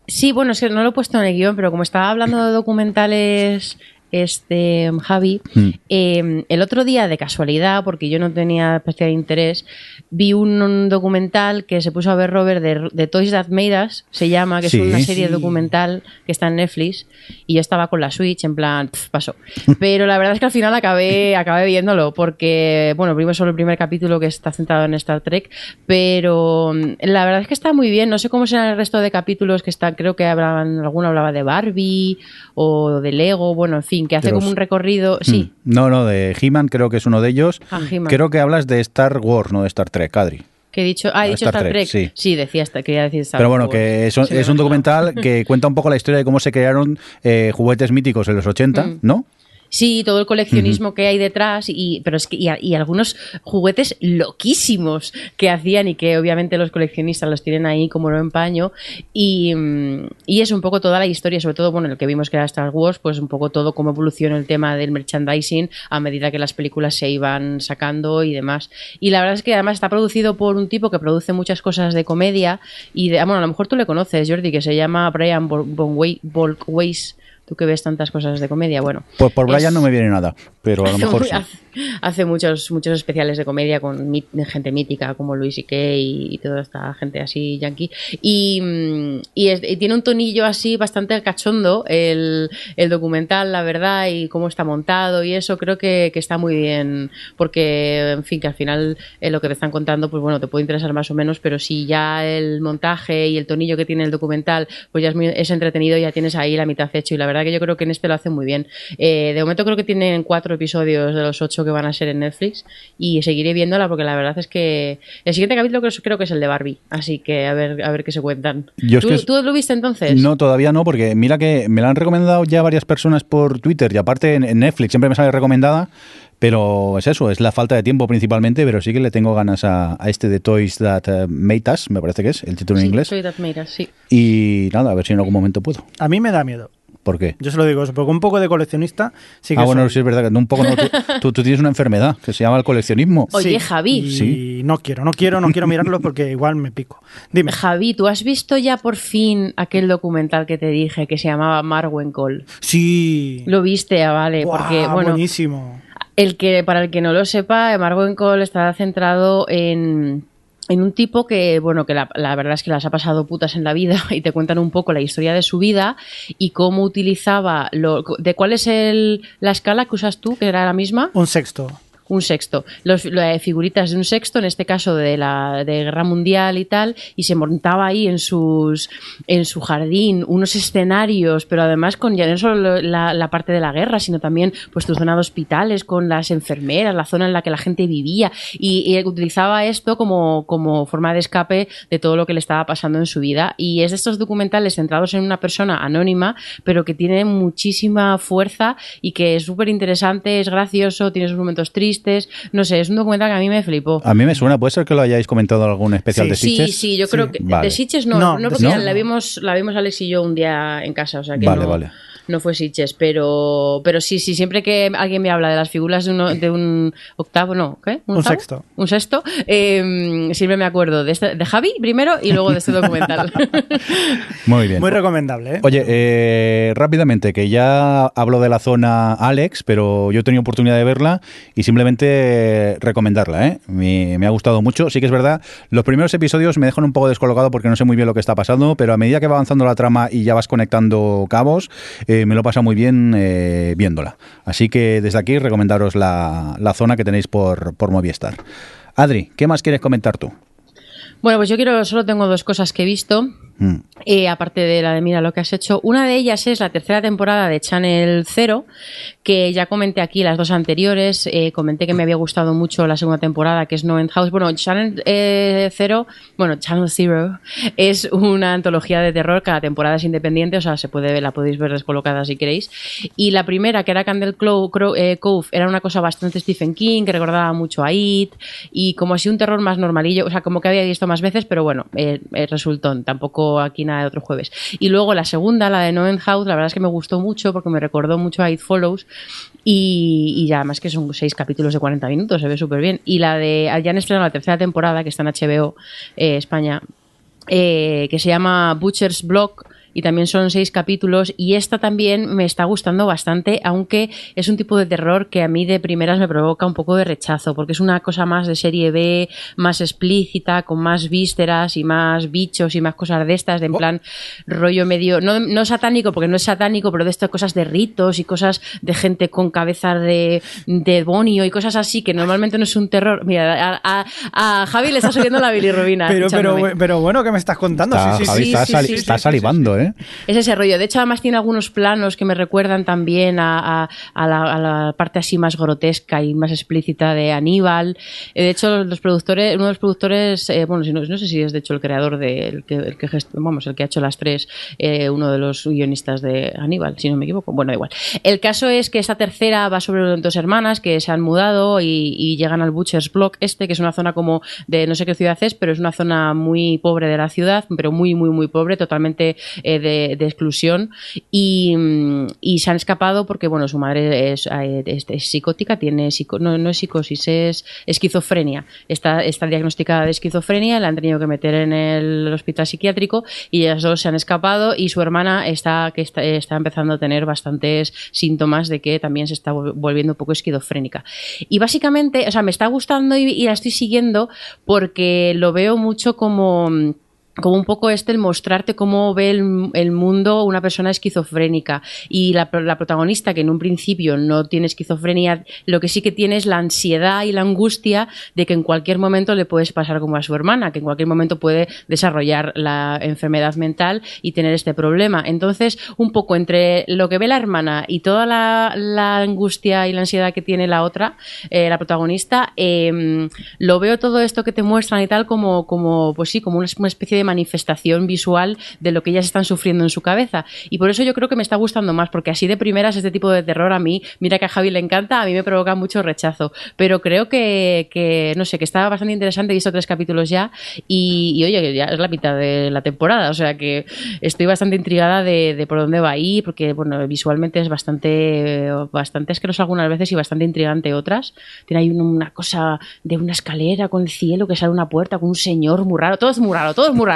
Sí, bueno, no lo he puesto en el guion, pero como estaba hablando de documentales, este Javi, Mm. eh, el otro día, de casualidad, porque yo no tenía especial interés, vi un, un documental que se puso a ver Robert de, de Toys That Made Us, se llama, que Sí. es una serie Sí. documental que está en Netflix, y yo estaba con la Switch, en plan, pf, pasó. Pero la verdad es que al final acabé, acabé viéndolo, porque, bueno, primero solo el primer capítulo que está centrado en Star Trek, pero mm, la verdad es que está muy bien. No sé cómo serán el resto de capítulos que están, creo que hablaban, alguno hablaba de Barbie o de Lego, bueno, en fin, que hace los- como un recorrido. Sí, Mm. No, no, de He-Man creo que es uno de ellos. Ah. Creo que hablas de Star Wars, no de Star Trek, Adri. que he dicho, ah, he Ah, dicho Star Star, Trek, Trek. sí. decía quería decir Star Pero bueno, que es, es un documental que cuenta un poco la historia de cómo se crearon eh, juguetes míticos en los 80, Mm. ¿no? Sí, todo el coleccionismo que hay detrás y pero es que y, algunos juguetes loquísimos que hacían y que obviamente los coleccionistas los tienen ahí como no en paño. Y, mm, y es un poco toda la historia, sobre todo bueno, el que vimos que era Star Wars, pues un poco todo cómo evoluciona el tema del merchandising a medida que las películas se iban sacando y demás. Y la verdad es que además está producido por un tipo que produce muchas cosas de comedia y de, ah, bueno, a lo mejor tú le conoces, Jordi, que se llama Brian Bol- Bonway- Bolkweis Tú que ves tantas cosas de comedia, bueno. Pues por Brian es- no me viene nada, pero a lo mejor sí. hace, muchos muchos especiales de comedia con gente mítica como Luis y y, y toda esta gente así yankee y, mm, y, es- y tiene un tonillo así bastante cachondo el, el documental la verdad y cómo está montado y eso creo que, que está muy bien porque en fin que al final eh, lo que te están contando pues bueno te puede interesar más o menos pero si ya el montaje y el tonillo que tiene el documental pues ya es, muy- es entretenido ya tienes ahí la mitad hecho y la verdad que yo creo que en este lo hacen muy bien Eh, de momento creo que tienen cuatro episodios de los ocho que van a ser en Netflix y seguiré viéndola porque la verdad es que el siguiente capítulo creo, creo que es el de Barbie así que a ver a ver qué se cuentan Yo es ¿Tú, que es- tú lo viste entonces? No, todavía no, porque mira que me la han recomendado ya varias personas por Twitter y aparte en, en Netflix siempre me sale recomendada, pero es eso, es la falta de tiempo principalmente, pero sí que le tengo ganas a, a este de Toys That eh, Made Us, me parece que es el título en Sí, inglés. soy That Made Us, sí. Y nada, a ver si en algún momento puedo. A mí me da miedo. ¿Por qué? Yo se lo digo, eso, porque un poco de coleccionista sí que ah, bueno, soy. sí es verdad que un poco no, tú, tú- tú tienes una enfermedad que se llama el coleccionismo. Oye, Sí, Javi. Y Sí. no quiero, no quiero, no quiero mirarlo porque igual me pico. Dime. Javi, ¿tú has visto ya por fin aquel documental que te dije que se llamaba Marwencol? Sí. Lo viste, ah, vale, porque bueno, buenísimo. El que, para el que no lo sepa, Margot Cole está centrado en, en un tipo que, bueno, que la, la verdad es que las ha pasado putas en la vida y te cuentan un poco la historia de su vida y cómo utilizaba, lo, de cuál es el, la escala que usas tú, que era la misma. Un sexto. Un sexto. Los, las figuritas de un sexto, en este caso de la de Guerra Mundial y tal, y se montaba ahí en sus en su jardín unos escenarios, pero además con ya no solo la, la parte de la guerra, sino también pues tu zona de hospitales con las enfermeras, la zona en la que la gente vivía, y, y utilizaba esto como, como forma de escape de todo lo que le estaba pasando en su vida. Y es de estos documentales centrados en una persona anónima, pero que tiene muchísima fuerza y que es súper interesante, es gracioso, tiene sus momentos tristes. No sé, es un documental que a mí me flipó. A mí me suena, puede ser que lo hayáis comentado en algún especial Sí. de Sí, Sitges. sí, yo creo que Vale. de Sitges no, No, no, porque Sitges la no. vimos, la vimos Alex y yo un día en casa, o sea que Vale, no, vale. No fue Sitges, pero, pero sí, sí, siempre que alguien me habla de las figuras de, uno- de un octavo, no, ¿qué? Un octavo? sexto. Un sexto, eh, siempre me acuerdo de, este, de Javi primero y luego de este documental. Muy bien. Muy recomendable, ¿eh? Oye, eh, rápidamente, que ya hablo de la zona Alex, pero yo he tenido oportunidad de verla y simplemente recomendarla, ¿eh? Me, me ha gustado mucho. Sí que es verdad, los primeros episodios me dejan un poco descolocado porque no sé muy bien lo que está pasando, pero a medida que va avanzando la trama y ya vas conectando cabos, eh, me lo pasa muy bien eh, viéndola. Así que desde aquí recomendaros la, la zona que tenéis por, por Movistar. Adri, ¿qué más quieres comentar tú? Bueno, pues yo quiero, solo tengo dos cosas que he visto. Mm. Eh, aparte de la de Mira lo que has hecho. Una de ellas es la tercera temporada de Channel Zero, que ya comenté aquí las dos anteriores. Eh, comenté que me había gustado mucho la segunda temporada, que es No End House. Bueno, Channel eh, Zero, bueno, Channel Zero, es una antología de terror. Cada temporada es independiente, o sea, se puede ver, la podéis ver descolocada si queréis. Y la primera, que era Candle Clo- Cro- eh, Cove, era una cosa bastante Stephen King, que recordaba mucho a It, y como así un terror más normalillo, o sea, como que había visto más veces, pero bueno, eh, eh, resultón, tampoco aquí nada de otro jueves. Y luego la segunda, la de No End House, la verdad es que me gustó mucho porque me recordó mucho a It Follows y, ya además que son seis capítulos de 40 minutos, se ve súper bien. Y la de, ya han estrenado la tercera temporada, que está en HBO eh, España, eh, que se llama Butcher's Block y también son seis capítulos y esta también me está gustando bastante, aunque es un tipo de terror que a mí de primeras me provoca un poco de rechazo, porque es una cosa más de serie B, más explícita, con más vísceras y más bichos y más cosas de estas, de en plan rollo medio, no, no satánico, porque no es satánico, pero de estas cosas de ritos y cosas de gente con cabezas de, de demonio y cosas así, que normalmente no es un terror. Mira, a, a- a Javi le está subiendo la bilirrubina. Pero, pero, pero bueno, ¿qué me estás contando? Está, sí, sí, Javi sí. está, sí, está sí, sí, salivando, ¿eh? Es ese rollo. De hecho, además tiene algunos planos que me recuerdan también a, la, parte así más grotesca y más explícita de Aníbal. Eh, De hecho, los productores, uno de los productores, eh, bueno, no, no sé si es de hecho el creador de, el que, el vamos, el que ha hecho las tres, eh, uno de los guionistas de Aníbal, si no me equivoco. Bueno, igual. El caso es que esta tercera va sobre dos hermanas que se han mudado y, y llegan al Butcher's Block este, que es una zona como de no sé qué ciudad es, pero es una zona muy pobre de la ciudad, pero muy, muy, muy pobre, totalmente eh, de, exclusión y, y se han escapado porque, bueno, su madre es, es- psicótica, tiene psico- no, no es psicosis, es esquizofrenia. Está, está diagnosticada de esquizofrenia, la han tenido que meter en el hospital psiquiátrico y ellas dos se han escapado y su hermana está, que está, está empezando a tener bastantes síntomas de que también se está vol- volviendo un poco esquizofrénica. Y básicamente, o sea, me está gustando y, y la estoy siguiendo porque lo veo mucho como como un poco este el mostrarte cómo ve el, mundo una persona esquizofrénica. Y la, la protagonista que en un principio no tiene esquizofrenia lo que sí que tiene es la ansiedad y la angustia de que en cualquier momento le puedes pasar como a su hermana que en cualquier momento puede desarrollar la enfermedad mental y tener este problema. Entonces un poco entre lo que ve la hermana y toda la, angustia y la ansiedad que tiene la otra eh, la protagonista eh, lo veo todo esto que te muestran y tal como, como pues sí, como una, una especie de manifestación visual de lo que ellas están sufriendo en su cabeza. Y por eso yo creo que me está gustando más, porque así de primeras este tipo de terror a mí, mira que a Javi le encanta, a mí me provoca mucho rechazo. Pero creo que, que no sé, que está bastante interesante, he visto tres capítulos ya, y, y, oye, ya es la mitad de la temporada, o sea que estoy bastante intrigada de, por dónde va ahí, porque bueno, visualmente es bastante, bastante asqueroso algunas veces y bastante intrigante otras. Tiene ahí un- una cosa de una escalera con el cielo que sale una puerta con un señor muy raro, todo es muy raro, todo es muy raro.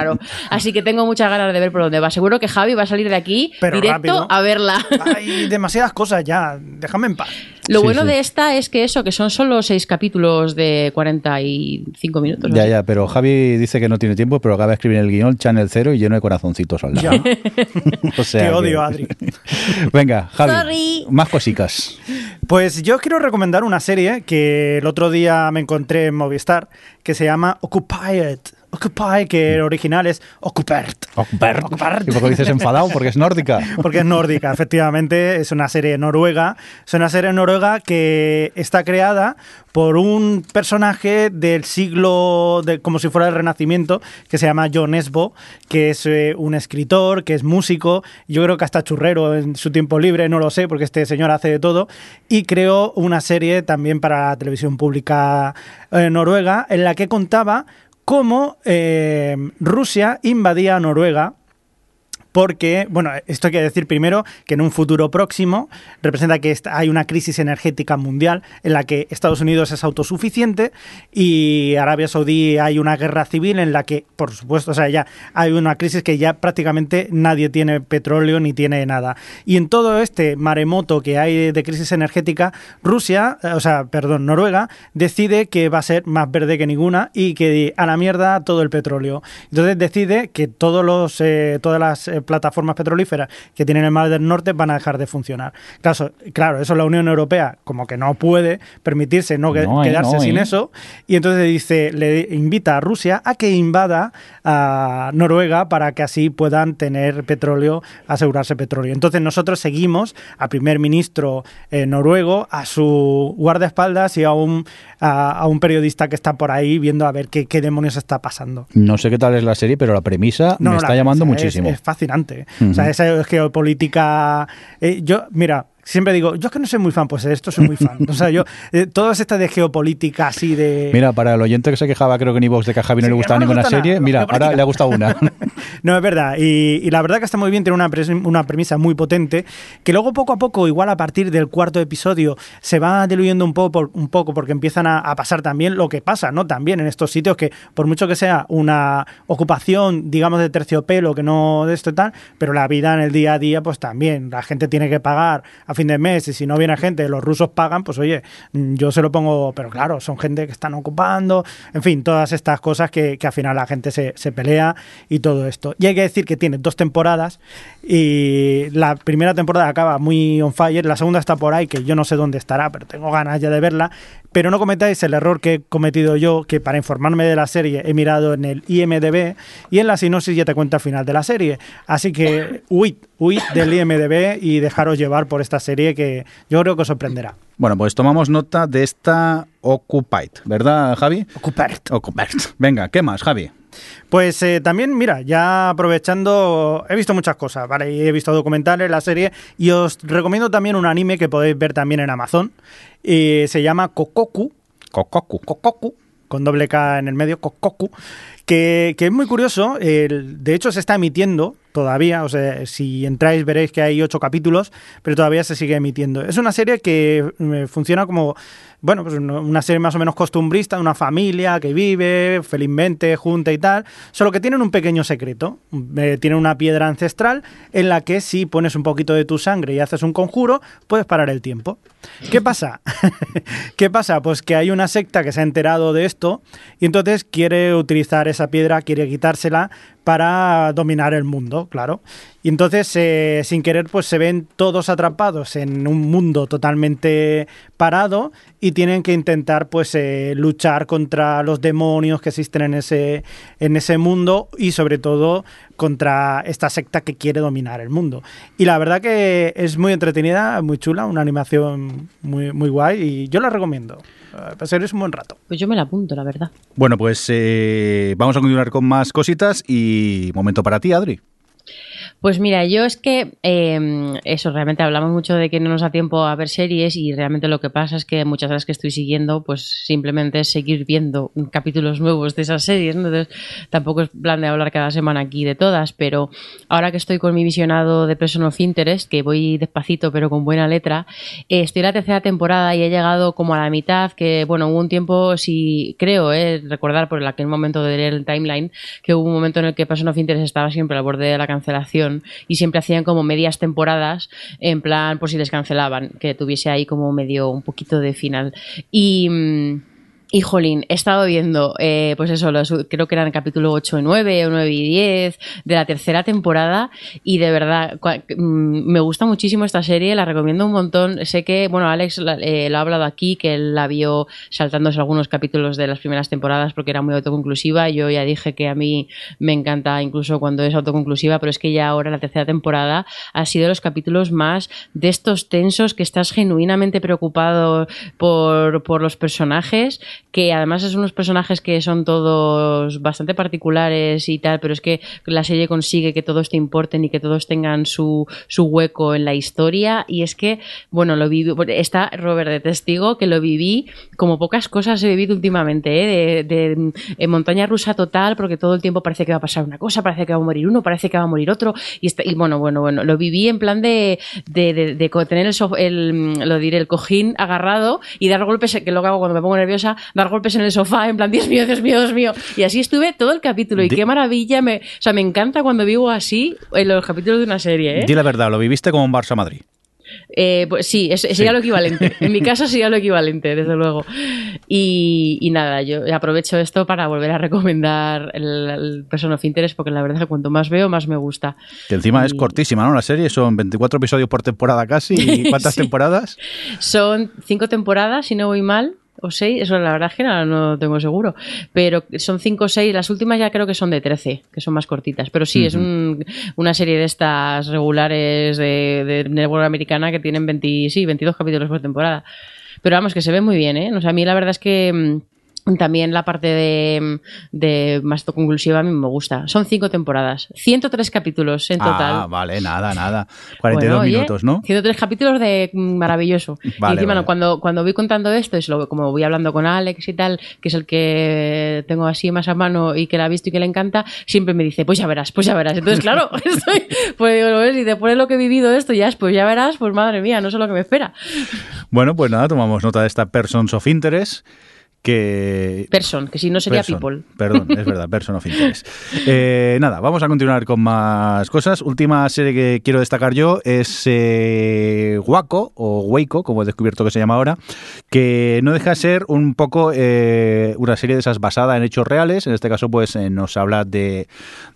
Así que tengo muchas ganas de ver por dónde va. Seguro que Javi va a salir de aquí Pero directo rápido. a verla. Hay demasiadas cosas ya, déjame en paz. Lo Sí, bueno sí. de esta es que eso, que son solo seis capítulos de 45 minutos. Ya, así. ya, pero Javi dice que no tiene tiempo, pero acaba de escribir en el guion Channel Cero y lleno de corazoncitos al lado. O sea Te que- odio, Adri. Venga, Javi, Sorry. más cositas. Pues yo os quiero recomendar una serie que el otro día me encontré en Movistar que se llama Occupied. Occupy, que el original es Occupied. Occupied. ¿Y por qué dices enfadado? Porque es nórdica. Porque es nórdica, efectivamente, es una serie noruega. Es una serie noruega que está creada por un personaje del siglo, de, como si fuera el Renacimiento, que se llama John Esbo, que es eh, un escritor, que es músico, yo creo que hasta churrero en su tiempo libre, no lo sé, porque este señor hace de todo, y creó una serie también para la televisión pública eh, noruega, en la que contaba cómo eh, Rusia invadía Noruega porque, bueno, esto hay que decir primero que en un futuro próximo representa que hay una crisis energética mundial en la que Estados Unidos es autosuficiente y Arabia Saudí hay una guerra civil en la que, por supuesto, o sea, ya hay una crisis que ya prácticamente nadie tiene petróleo ni tiene nada. Y en todo este maremoto que hay de crisis energética, Rusia, eh, o sea, perdón, Noruega, decide que va a ser más verde que ninguna y que a la mierda todo el petróleo. Entonces decide que todos los, eh, todas las eh, plataformas petrolíferas que tienen el mar del norte van a dejar de funcionar. Claro, claro, eso la Unión Europea como que no puede permitirse no, que- No, quedarse no, sin eh. eso y entonces dice, le invita a Rusia a que invada a Noruega para que así puedan tener petróleo, asegurarse petróleo. Entonces nosotros seguimos al primer ministro eh, noruego, a su guardaespaldas y a un, a, a un periodista que está por ahí viendo a ver qué, qué demonios está pasando. No sé qué tal es la serie, pero la premisa No, me está la llamando muchísimo. Es, es fascinante. Ujú. O sea, esa geopolítica. eh, yo, mira, siempre digo, yo es que no soy muy fan, pues de esto soy muy fan. O sea, yo, eh, todas estas de geopolítica así de. Mira, para el oyente que se quejaba, creo que en iVox de que a Javi no Sí, le gustaba no ninguna gusta serie, mira, ahora le ha gustado una. No, es verdad. Y, y la verdad que está muy bien, tiene una, una premisa muy potente, que luego poco a poco, igual a partir del cuarto episodio, se va diluyendo un poco, un poco porque empiezan a, a pasar también lo que pasa, ¿no? También en estos sitios que, por mucho que sea una ocupación, digamos, de terciopelo, que no de esto y tal, pero la vida en el día a día, pues también, la gente tiene que pagar a fin de mes y si no viene gente, los rusos pagan, pues oye, mm, yo se lo pongo, pero claro, son gente que están ocupando, en fin, todas estas cosas que, que al final la gente se, se pelea y todo esto. Y hay que decir que tiene dos temporadas y la primera temporada acaba muy on fire, la segunda está por ahí, que yo no sé dónde estará, pero tengo ganas ya de verla, pero no cometáis el error que he cometido yo, que para informarme de la serie he mirado en el IMDB y en la sinopsis ya te cuenta el final de la serie. Así que huid, huid del IMDB y dejaros llevar por esta serie que yo creo que os sorprenderá. Bueno, pues tomamos nota de esta Occupied, ¿verdad, Javi? Ocupert. Occupied. Venga, ¿qué más, Javi? Pues eh, también, mira, ya aprovechando, he visto muchas cosas, ¿vale? He visto documentales, la serie, y os recomiendo también un anime que podéis ver también en Amazon. Se llama Kokoku, Kokoku. Kokoku, con doble K en el medio, Kokoku, que, que es muy curioso. el- de hecho, se está emitiendo todavía, o sea, si entráis veréis que hay ocho capítulos, pero todavía se sigue emitiendo. Es una serie que eh, funciona como, bueno, pues una serie más o menos costumbrista una familia que vive felizmente junta y tal, solo que tienen un pequeño secreto. Eh, tienen una piedra ancestral en la que si pones un poquito de tu sangre y haces un conjuro, puedes parar el tiempo. ¿Qué pasa? ¿Qué pasa? Pues que hay una secta que se ha enterado de esto y entonces quiere utilizar esa piedra, quiere quitársela para dominar el mundo, claro. Y entonces, eh, sin querer, pues se ven todos atrapados en un mundo totalmente parado y tienen que intentar, pues, eh, luchar contra los demonios que existen en ese, en ese mundo y, sobre todo, contra esta secta que quiere dominar el mundo. Y la verdad que es muy entretenida, muy chula, una animación muy, muy guay y yo la recomiendo. Eh, Pasaréis un buen rato. Pues yo me la apunto, la verdad. Bueno, pues eh, vamos a continuar con más cositas y momento para ti, Adri. Pues mira, yo es que eh, eso, realmente hablamos mucho de que no nos da tiempo a ver series y realmente lo que pasa es que muchas de las que estoy siguiendo, pues simplemente es seguir viendo capítulos nuevos de esas series, entonces tampoco es plan de hablar cada semana aquí de todas, pero ahora que estoy con mi visionado de Person of Interest, que voy despacito pero con buena letra, eh, estoy en la tercera temporada y he llegado como a la mitad, que bueno, hubo un tiempo, si creo, eh, recordar por aquel momento de leer el timeline, que hubo un momento en el que Person of Interest estaba siempre al borde de la cancelación y siempre hacían como medias temporadas en plan por si les cancelaban, que tuviese ahí como medio un poquito de final. Y... y jolín, he estado viendo, eh, pues eso, creo que eran capítulo 8 y 9 o 9 y 10 de la tercera temporada y de verdad mm, me gusta muchísimo esta serie, la recomiendo un montón. Sé que, bueno, Alex eh, lo ha hablado aquí, que él la vio saltándose algunos capítulos de las primeras temporadas porque era muy autoconclusiva. Yo ya dije que a mí me encanta incluso cuando es autoconclusiva, pero es que ya ahora la tercera temporada ha sido los capítulos más de estos tensos que estás genuinamente preocupado por, por los personajes que además son unos personajes que son todos bastante particulares y tal, pero es que la serie consigue que todos te importen y que todos tengan su, su hueco en la historia y es que, bueno, lo viví, está Robert de testigo que lo viví como pocas cosas he vivido últimamente, ¿eh? de, de- montaña rusa total, porque todo el tiempo parece que va a pasar una cosa, parece que va a morir uno, parece que va a morir otro y, está- y bueno, bueno, bueno, lo viví en plan de, de, de- tener el, el, lo diré, el cojín agarrado y dar golpes, que que hago cuando me pongo nerviosa, dar golpes en el sofá, en plan, Dios mío, Dios mío, Dios mío. Y así estuve todo el capítulo. Y qué maravilla. Me, o sea, me encanta cuando vivo así en los capítulos de una serie. ¿eh? Di la verdad, lo viviste como un Barça Madrid. Eh, pues sí, es- sería lo equivalente. En mi caso sería lo equivalente, desde luego. Y, y nada, yo aprovecho esto para volver a recomendar el, el Person of Interest porque la verdad es que cuanto más veo, más me gusta. Que encima es cortísima, ¿no? La serie son 24 episodios por temporada casi. ¿Y cuántas Sí. temporadas? Son cinco temporadas, si no voy mal, o seis, eso la verdad es que no, no tengo seguro, pero son cinco o seis, las últimas ya creo que son de 13, que son más cortitas, pero sí, es un- una serie de estas regulares de, de network americana que tienen 20, sí, 22 capítulos por temporada. Pero vamos, que se ve muy bien, ¿eh? O sea, a mí la verdad es que... También la parte de, de más conclusiva a mí me gusta. Son cinco temporadas, 103 capítulos en total. Ah, vale, nada, nada. 42 Bueno, oye, minutos, ¿no? 103 capítulos de maravilloso. Vale, y encima, vale. no, cuando, cuando voy contando esto, es lo, como voy hablando con Alex y tal, que es el que tengo así más a mano y que la ha visto y que le encanta, siempre me dice, pues ya verás, pues ya verás. Entonces, claro, estoy, pues digo, "Ves, si te pones lo que he vivido esto, ya es, pues ya verás, pues madre mía, no sé lo que me espera. Bueno, pues nada, tomamos nota de esta Persons of Interest que... Person, que si no sería Person, people. Perdón, es verdad, Person of Interest. Eh, nada, vamos a continuar con más cosas. Última serie que quiero destacar yo es eh, Waco, o Waco, como he descubierto que se llama ahora, que no deja de ser un poco eh, una serie de esas basada en hechos reales. En este caso, pues eh, nos habla de,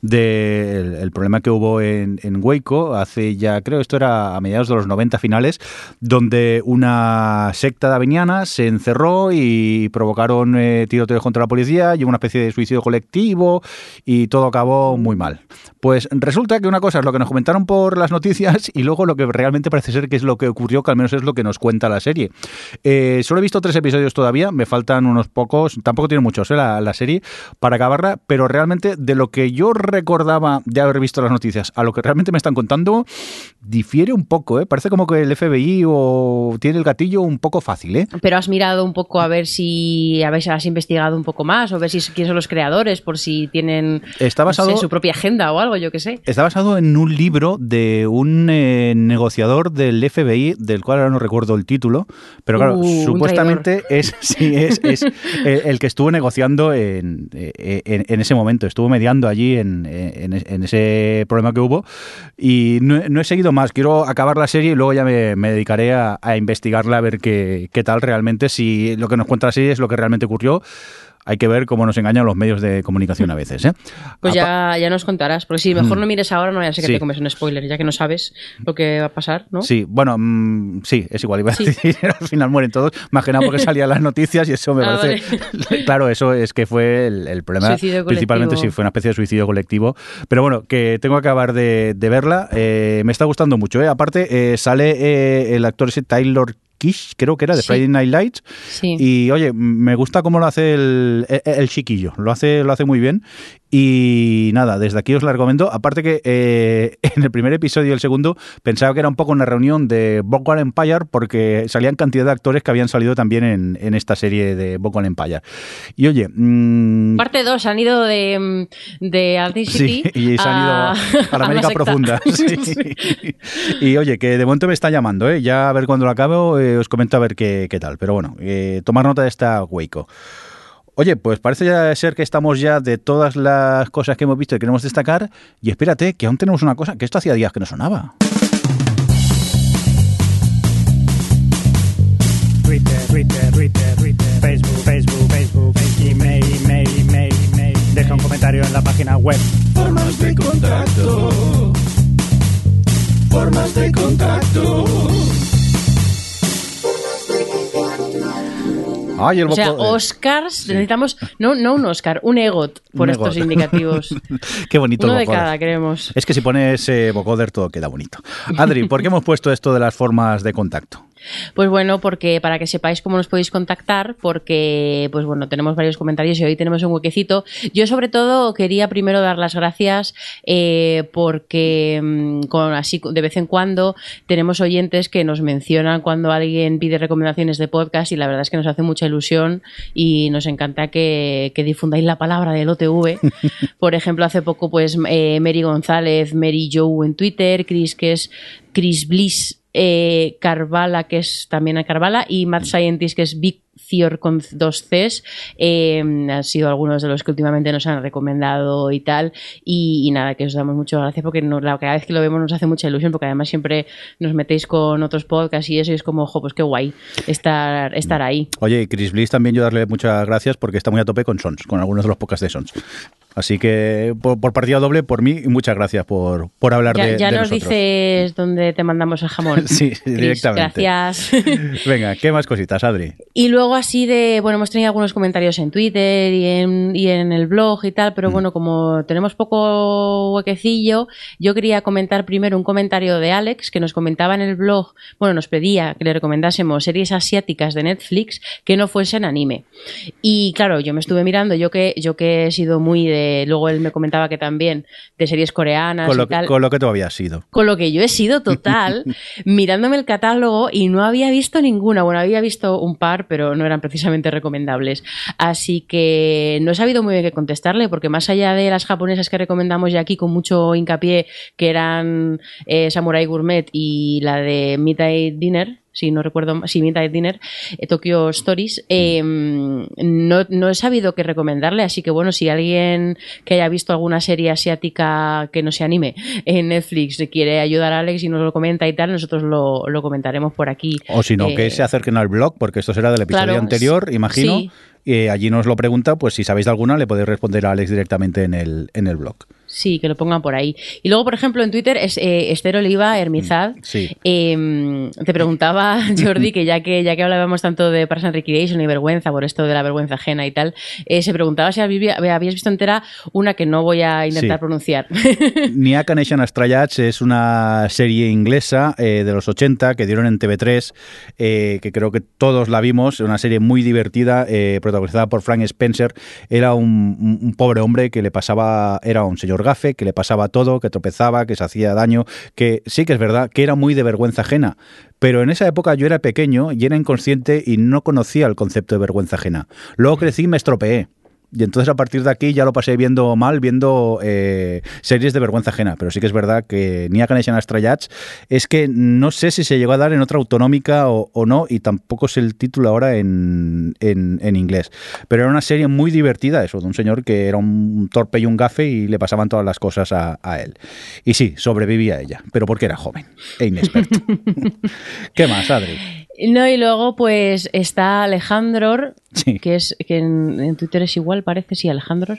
de el, problema que hubo en, en Waco hace ya, creo, esto era a mediados de los 90 finales, donde una secta daviniana se encerró y provocaron eh, tiroteos contra la policía y una especie de suicidio colectivo y todo acabó muy mal. Pues resulta que una cosa es lo que nos comentaron por las noticias y luego lo que realmente parece ser que es lo que ocurrió, que al menos es lo que nos cuenta la serie. Eh, solo he visto tres episodios todavía, me faltan unos pocos, tampoco tiene muchos eh, la, la serie para acabarla, pero realmente de lo que yo recordaba de haber visto las noticias a lo que realmente me están contando, difiere un poco, ¿eh? Parece como que el FBI o tiene el gatillo un poco fácil, ¿eh? Pero has mirado un poco a ver si si habéis has investigado un poco más o ver si quiénes son los creadores, por si tienen Está no sé, basado- su propia agenda o algo, yo que sé. Está basado en un libro de un eh, negociador del FBI, del cual ahora no recuerdo el título, pero claro, Uh, un supuestamente es, sí, es, es el, el que estuvo negociando en, eh, en, en ese momento, estuvo mediando allí en, en- ese problema que hubo y no, no he seguido más. Quiero acabar la serie y luego ya me, me dedicaré a, a investigarla, a ver qué, qué tal realmente, si lo que nos cuenta la serie es lo que realmente ocurrió. Hay que ver cómo nos engañan los medios de comunicación a veces. ¿eh? Pues ya, ya nos contarás, porque si mejor no mires ahora, no ya sé que Sí. te comes un spoiler, ya que no sabes lo que va a pasar, ¿no? Sí, bueno, mm, sí, es igual. Iba a Sí. decir, al final mueren todos, más que nada porque salían las noticias y eso me Ah, parece. claro, eso es que fue el, el problema. Principalmente sí, fue una especie de suicidio colectivo. Pero bueno, que tengo que acabar de, de verla. eh, me está gustando mucho. ¿eh? Aparte, eh, sale eh, el actor ese Taylor Kish, creo que era, de Sí. Friday Night Lights. Sí. Y oye, me gusta cómo lo hace el, el- el chiquillo, lo hace, lo hace muy bien. Y nada, desde aquí os la recomiendo. Aparte que eh, en el primer episodio y el segundo pensaba que era un poco una reunión de Bogwan Empire porque salían cantidad de actores que habían salido también en, en esta serie de Bogwan Empire. Y oye, mm, Parte 2, han ido de, de Atlantic Sí, y se han ido a, a la América profunda. sí. Y oye, que de momento me está llamando, ¿eh? ya a ver cuando lo acabe eh, os comento a ver qué, qué tal. Pero bueno, eh, tomar nota de esta Waco. Oye, pues parece ya ser que estamos ya de todas las cosas que hemos visto y queremos destacar. Y espérate, que aún tenemos una cosa, que esto hacía días que no sonaba. Twitter, Twitter, Twitter, Twitter, Facebook, Facebook, Facebook, email, email, email, email. Deja un comentario en la página web. Formas de contacto. Formas de contacto. Ay, el O sea, Oscars, necesitamos, no, no un Oscar, un EGOT por Un estos EGOT. indicativos. Qué bonito Uno el de cada, queremos. Es que si pones eh, vocoder todo queda bonito. Adri, ¿por qué hemos puesto esto de las formas de contacto? Pues bueno, porque para que sepáis cómo nos podéis contactar, porque pues bueno, tenemos varios comentarios y hoy tenemos un huequecito. Yo sobre todo quería primero dar las gracias eh, porque mm, con, así de vez en cuando tenemos oyentes que nos mencionan cuando alguien pide recomendaciones de podcast y la verdad es que nos hace mucha ilusión y nos encanta que, que difundáis la palabra del OTV. Por ejemplo, hace poco pues eh, Mary González, Mary Joe en Twitter, Chris que es Chris Bliss eh, Carvala, que es también a Carvala, y Mad Scientist, que es Big Thior con dos Cs, eh, han sido algunos de los que últimamente nos han recomendado y tal. Y, y nada, que os damos muchas gracias porque nos- la- cada vez que lo vemos nos hace mucha ilusión, porque además siempre nos metéis con otros podcasts y eso, y es como, ojo, pues qué guay estar, estar ahí. Oye, y Chris Bliss también yo darle muchas gracias porque está muy a tope con Sons, con algunos de los podcasts de Sons. Así que por, por partida doble, por mí, y muchas gracias por, por hablar Ya, de, ya de nos nosotros. dices dónde te mandamos el jamón. Sí, Chris, directamente. Gracias. Venga, ¿qué más cositas, Adri? Y luego así de, bueno, hemos tenido algunos comentarios en Twitter y en, y en el blog y tal, pero bueno, como tenemos poco huequecillo, yo quería comentar primero un comentario de Alex que nos comentaba en el blog, bueno, nos pedía que le recomendásemos series asiáticas de Netflix que no fuesen anime. Y claro, yo me estuve mirando, yo que, yo que he sido muy de, luego él me comentaba que también de series coreanas Con y lo, que, tal con lo que tú habías sido. con lo que yo he sido total, mirándome el catálogo y no había visto ninguna. Bueno, había visto un par, pero no eran precisamente recomendables. Así que no he sabido muy bien qué contestarle, porque más allá de las japonesas que recomendamos ya aquí con mucho hincapié, que eran eh, Samurai Gourmet y la de Midnight Dinner, si no recuerdo, si Midnight Dinner, eh, Tokyo Stories, eh, no, no he sabido qué recomendarle, así que bueno, si alguien que haya visto alguna serie asiática que no se anime en Netflix quiere ayudar a Alex y nos lo comenta y tal, nosotros lo, lo comentaremos por aquí. O si no, Eh, que se acerquen al blog, porque esto será del episodio claro, anterior, imagino. sí. Y allí nos lo pregunta, pues si sabéis de alguna, le podéis responder a Alex directamente en el, en el blog. Sí, que lo pongan por ahí. Y luego, por ejemplo, en Twitter, es, eh, Esther Oliva Hermizad Sí. eh, te preguntaba, Jordi, que ya que ya que hablábamos tanto de Parks and Recreation y vergüenza, por esto de la vergüenza ajena y tal, eh, se preguntaba si había- habías visto entera una que no voy a intentar Sí. pronunciar. Niaka Nation Astrayats es una serie inglesa eh, de los 80 que dieron en TV3, eh, que creo que todos la vimos, una serie muy divertida, protagonizada por Frank Spencer. Era un pobre hombre que le pasaba, era un señor gafe, que le pasaba todo, que tropezaba, que se hacía daño, que sí que es verdad que era muy de vergüenza ajena, pero en esa época yo era pequeño y era inconsciente y no conocía el concepto de vergüenza ajena. Luego crecí y me estropeé. Y entonces a partir de aquí ya lo pasé viendo mal, viendo eh, series de vergüenza ajena. Pero sí que es verdad que Nia Ganeshan Astrayats es que no sé si se llegó a dar en otra autonómica o, o no, y tampoco es el título ahora en, en, en inglés. Pero era una serie muy divertida, eso, de un señor que era un torpe y un gafe y le pasaban todas las cosas a, a él. Y sí, sobrevivía ella, pero porque era joven e inexperto. ¿Qué más, Adri? No, y luego pues está Alejandro, Sí. que es que en, en Twitter es igual, parece, sí, Alejandro.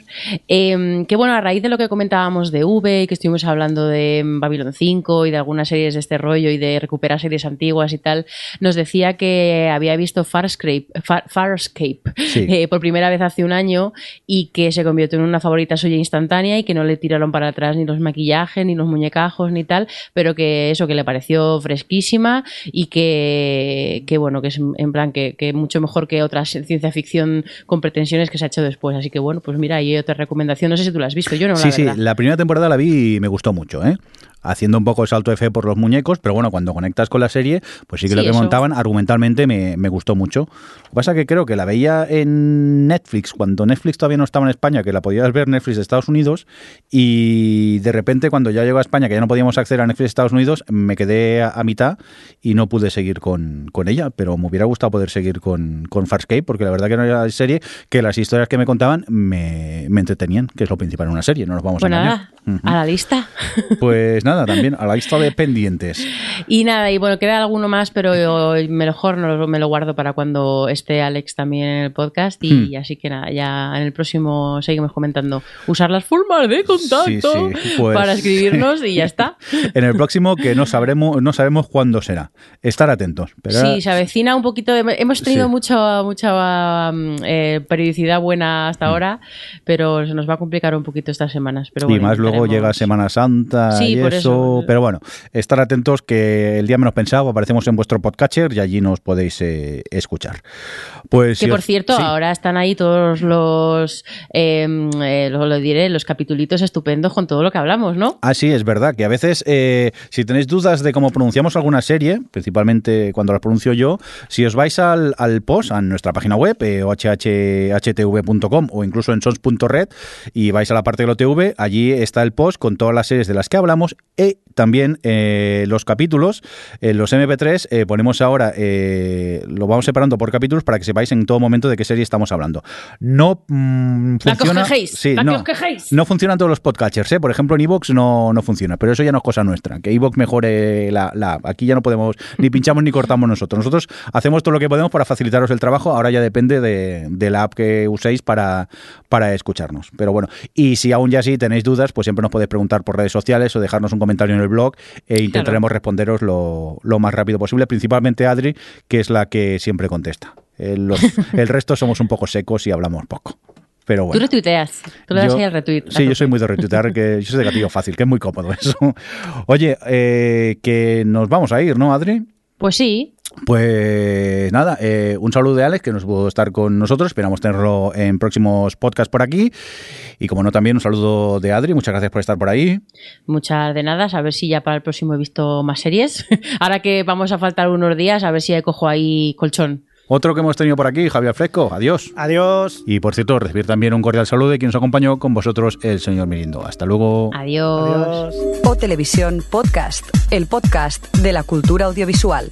Eh, que bueno, a raíz de lo que comentábamos de V, y que estuvimos hablando de Babylon 5 y de algunas series de este rollo y de recuperar series antiguas y tal, nos decía que había visto Farscape, Far- Farscape Sí. eh, por primera vez hace un año y que se convirtió en una favorita suya instantánea y que no le tiraron para atrás ni los maquillajes, ni los muñecajos, ni tal, pero que eso, que le pareció fresquísima y que, que bueno, que es en plan que, que mucho mejor que otras ciencia ficción con pretensiones que se ha hecho después. Así que bueno, pues mira, hay otra recomendación. No sé si tú la has visto, yo no, Sí, la sí, verdad. la primera temporada la vi y me gustó mucho, ¿eh? Haciendo un poco el salto de fe por los muñecos, pero bueno, cuando conectas con la serie, pues sí que Sí, lo que eso. montaban argumentalmente me, me gustó mucho. Lo que pasa que creo que la veía en Netflix, cuando Netflix todavía no estaba en España, que la podías ver Netflix de Estados Unidos, y de repente cuando ya llegó a España, que ya no podíamos acceder a Netflix de Estados Unidos, me quedé a, a mitad y no pude seguir con, con ella, pero me hubiera gustado poder seguir con, con Farscape, porque la verdad que era una serie que las historias que me contaban me, me entretenían, que es lo principal en una serie, no nos vamos a engañar. nada, Ujú. a la lista. Pues nada, también a la lista de pendientes. Y nada, y bueno, queda alguno más, pero yo mejor no lo- me lo guardo para cuando esté Alex también en el podcast. Y Hmm. así que nada, ya en el próximo seguimos comentando. Usar las formas de contacto Sí, sí, pues- para escribirnos y ya está. En el próximo que no sabremos, no sabemos cuándo será. Estar atentos. Pero Sí, se avecina un poquito. de- hemos tenido Sí. mucha, mucha mm, eh, periodicidad buena hasta ahora, pero se nos va a complicar un poquito estas semanas. Pero Hmm. y bueno, más luego llega Semana Santa Sí, y por eso. Eso. Pero bueno, estar atentos que el día menos pensado aparecemos en vuestro podcatcher y allí nos podéis eh, escuchar. Pues Que si por os- cierto, sí. ahora están ahí todos los, eh, eh, lo, lo diré, los capitulitos estupendos con todo lo que hablamos, ¿no? Ah, sí, es verdad que a veces, eh, si tenéis dudas de cómo pronunciamos alguna serie, principalmente cuando la pronuncio yo, si os vais al, al post, a nuestra página web, eh, ohhtv.com o incluso en sons.red, y vais a la parte del OTV, allí está el post con todas las series de las que hablamos y también eh, los capítulos, en los MP3, eh, ponemos ahora, eh, lo vamos separando por capítulos para que sepáis en todo momento de qué serie estamos hablando. No mm, La que os funciona. quejéis, sí, la que no, os quejéis. no funcionan todos los podcatchers, ¿eh? Por ejemplo, en Evox no, no funciona, pero eso ya no es cosa nuestra. Que Evox mejore la, la app. Aquí ya no podemos, ni pinchamos ni cortamos nosotros. Nosotros hacemos todo lo que podemos para facilitaros el trabajo. Ahora ya depende de, de la app que uséis para, para escucharnos. Pero bueno, y si aún ya sí tenéis dudas, pues siempre nos podéis preguntar por redes sociales o dejarnos un comentario en el blog e intentaremos responderos lo, lo más rápido posible. Principalmente Adri, que es la que siempre contesta. El, los- el resto somos un poco secos y hablamos poco. Pero Tú bueno. retuiteas, tú le das ahí retweet. Sí, yo soy muy de retuitear, que yo soy de gatillo fácil, que es muy cómodo eso. Oye, eh, que nos vamos a ir, ¿no, Adri? Pues sí, Pues nada, eh, un saludo de Alex, que nos pudo estar con nosotros. Esperamos tenerlo en próximos podcasts por aquí. Y como no, también un saludo de Adri. Muchas gracias por estar por ahí. muchas de nada, a ver si ya para el próximo he visto más series. Ahora que vamos a faltar unos días, a ver si cojo ahí colchón. Otro que hemos tenido por aquí, Javier Fresco. Adiós. Adiós. Y por cierto, recibir también un cordial saludo de quien nos acompañó con vosotros, el señor Mirindo. Hasta luego. Adiós. Adiós. O Televisión Podcast, el podcast de la cultura audiovisual.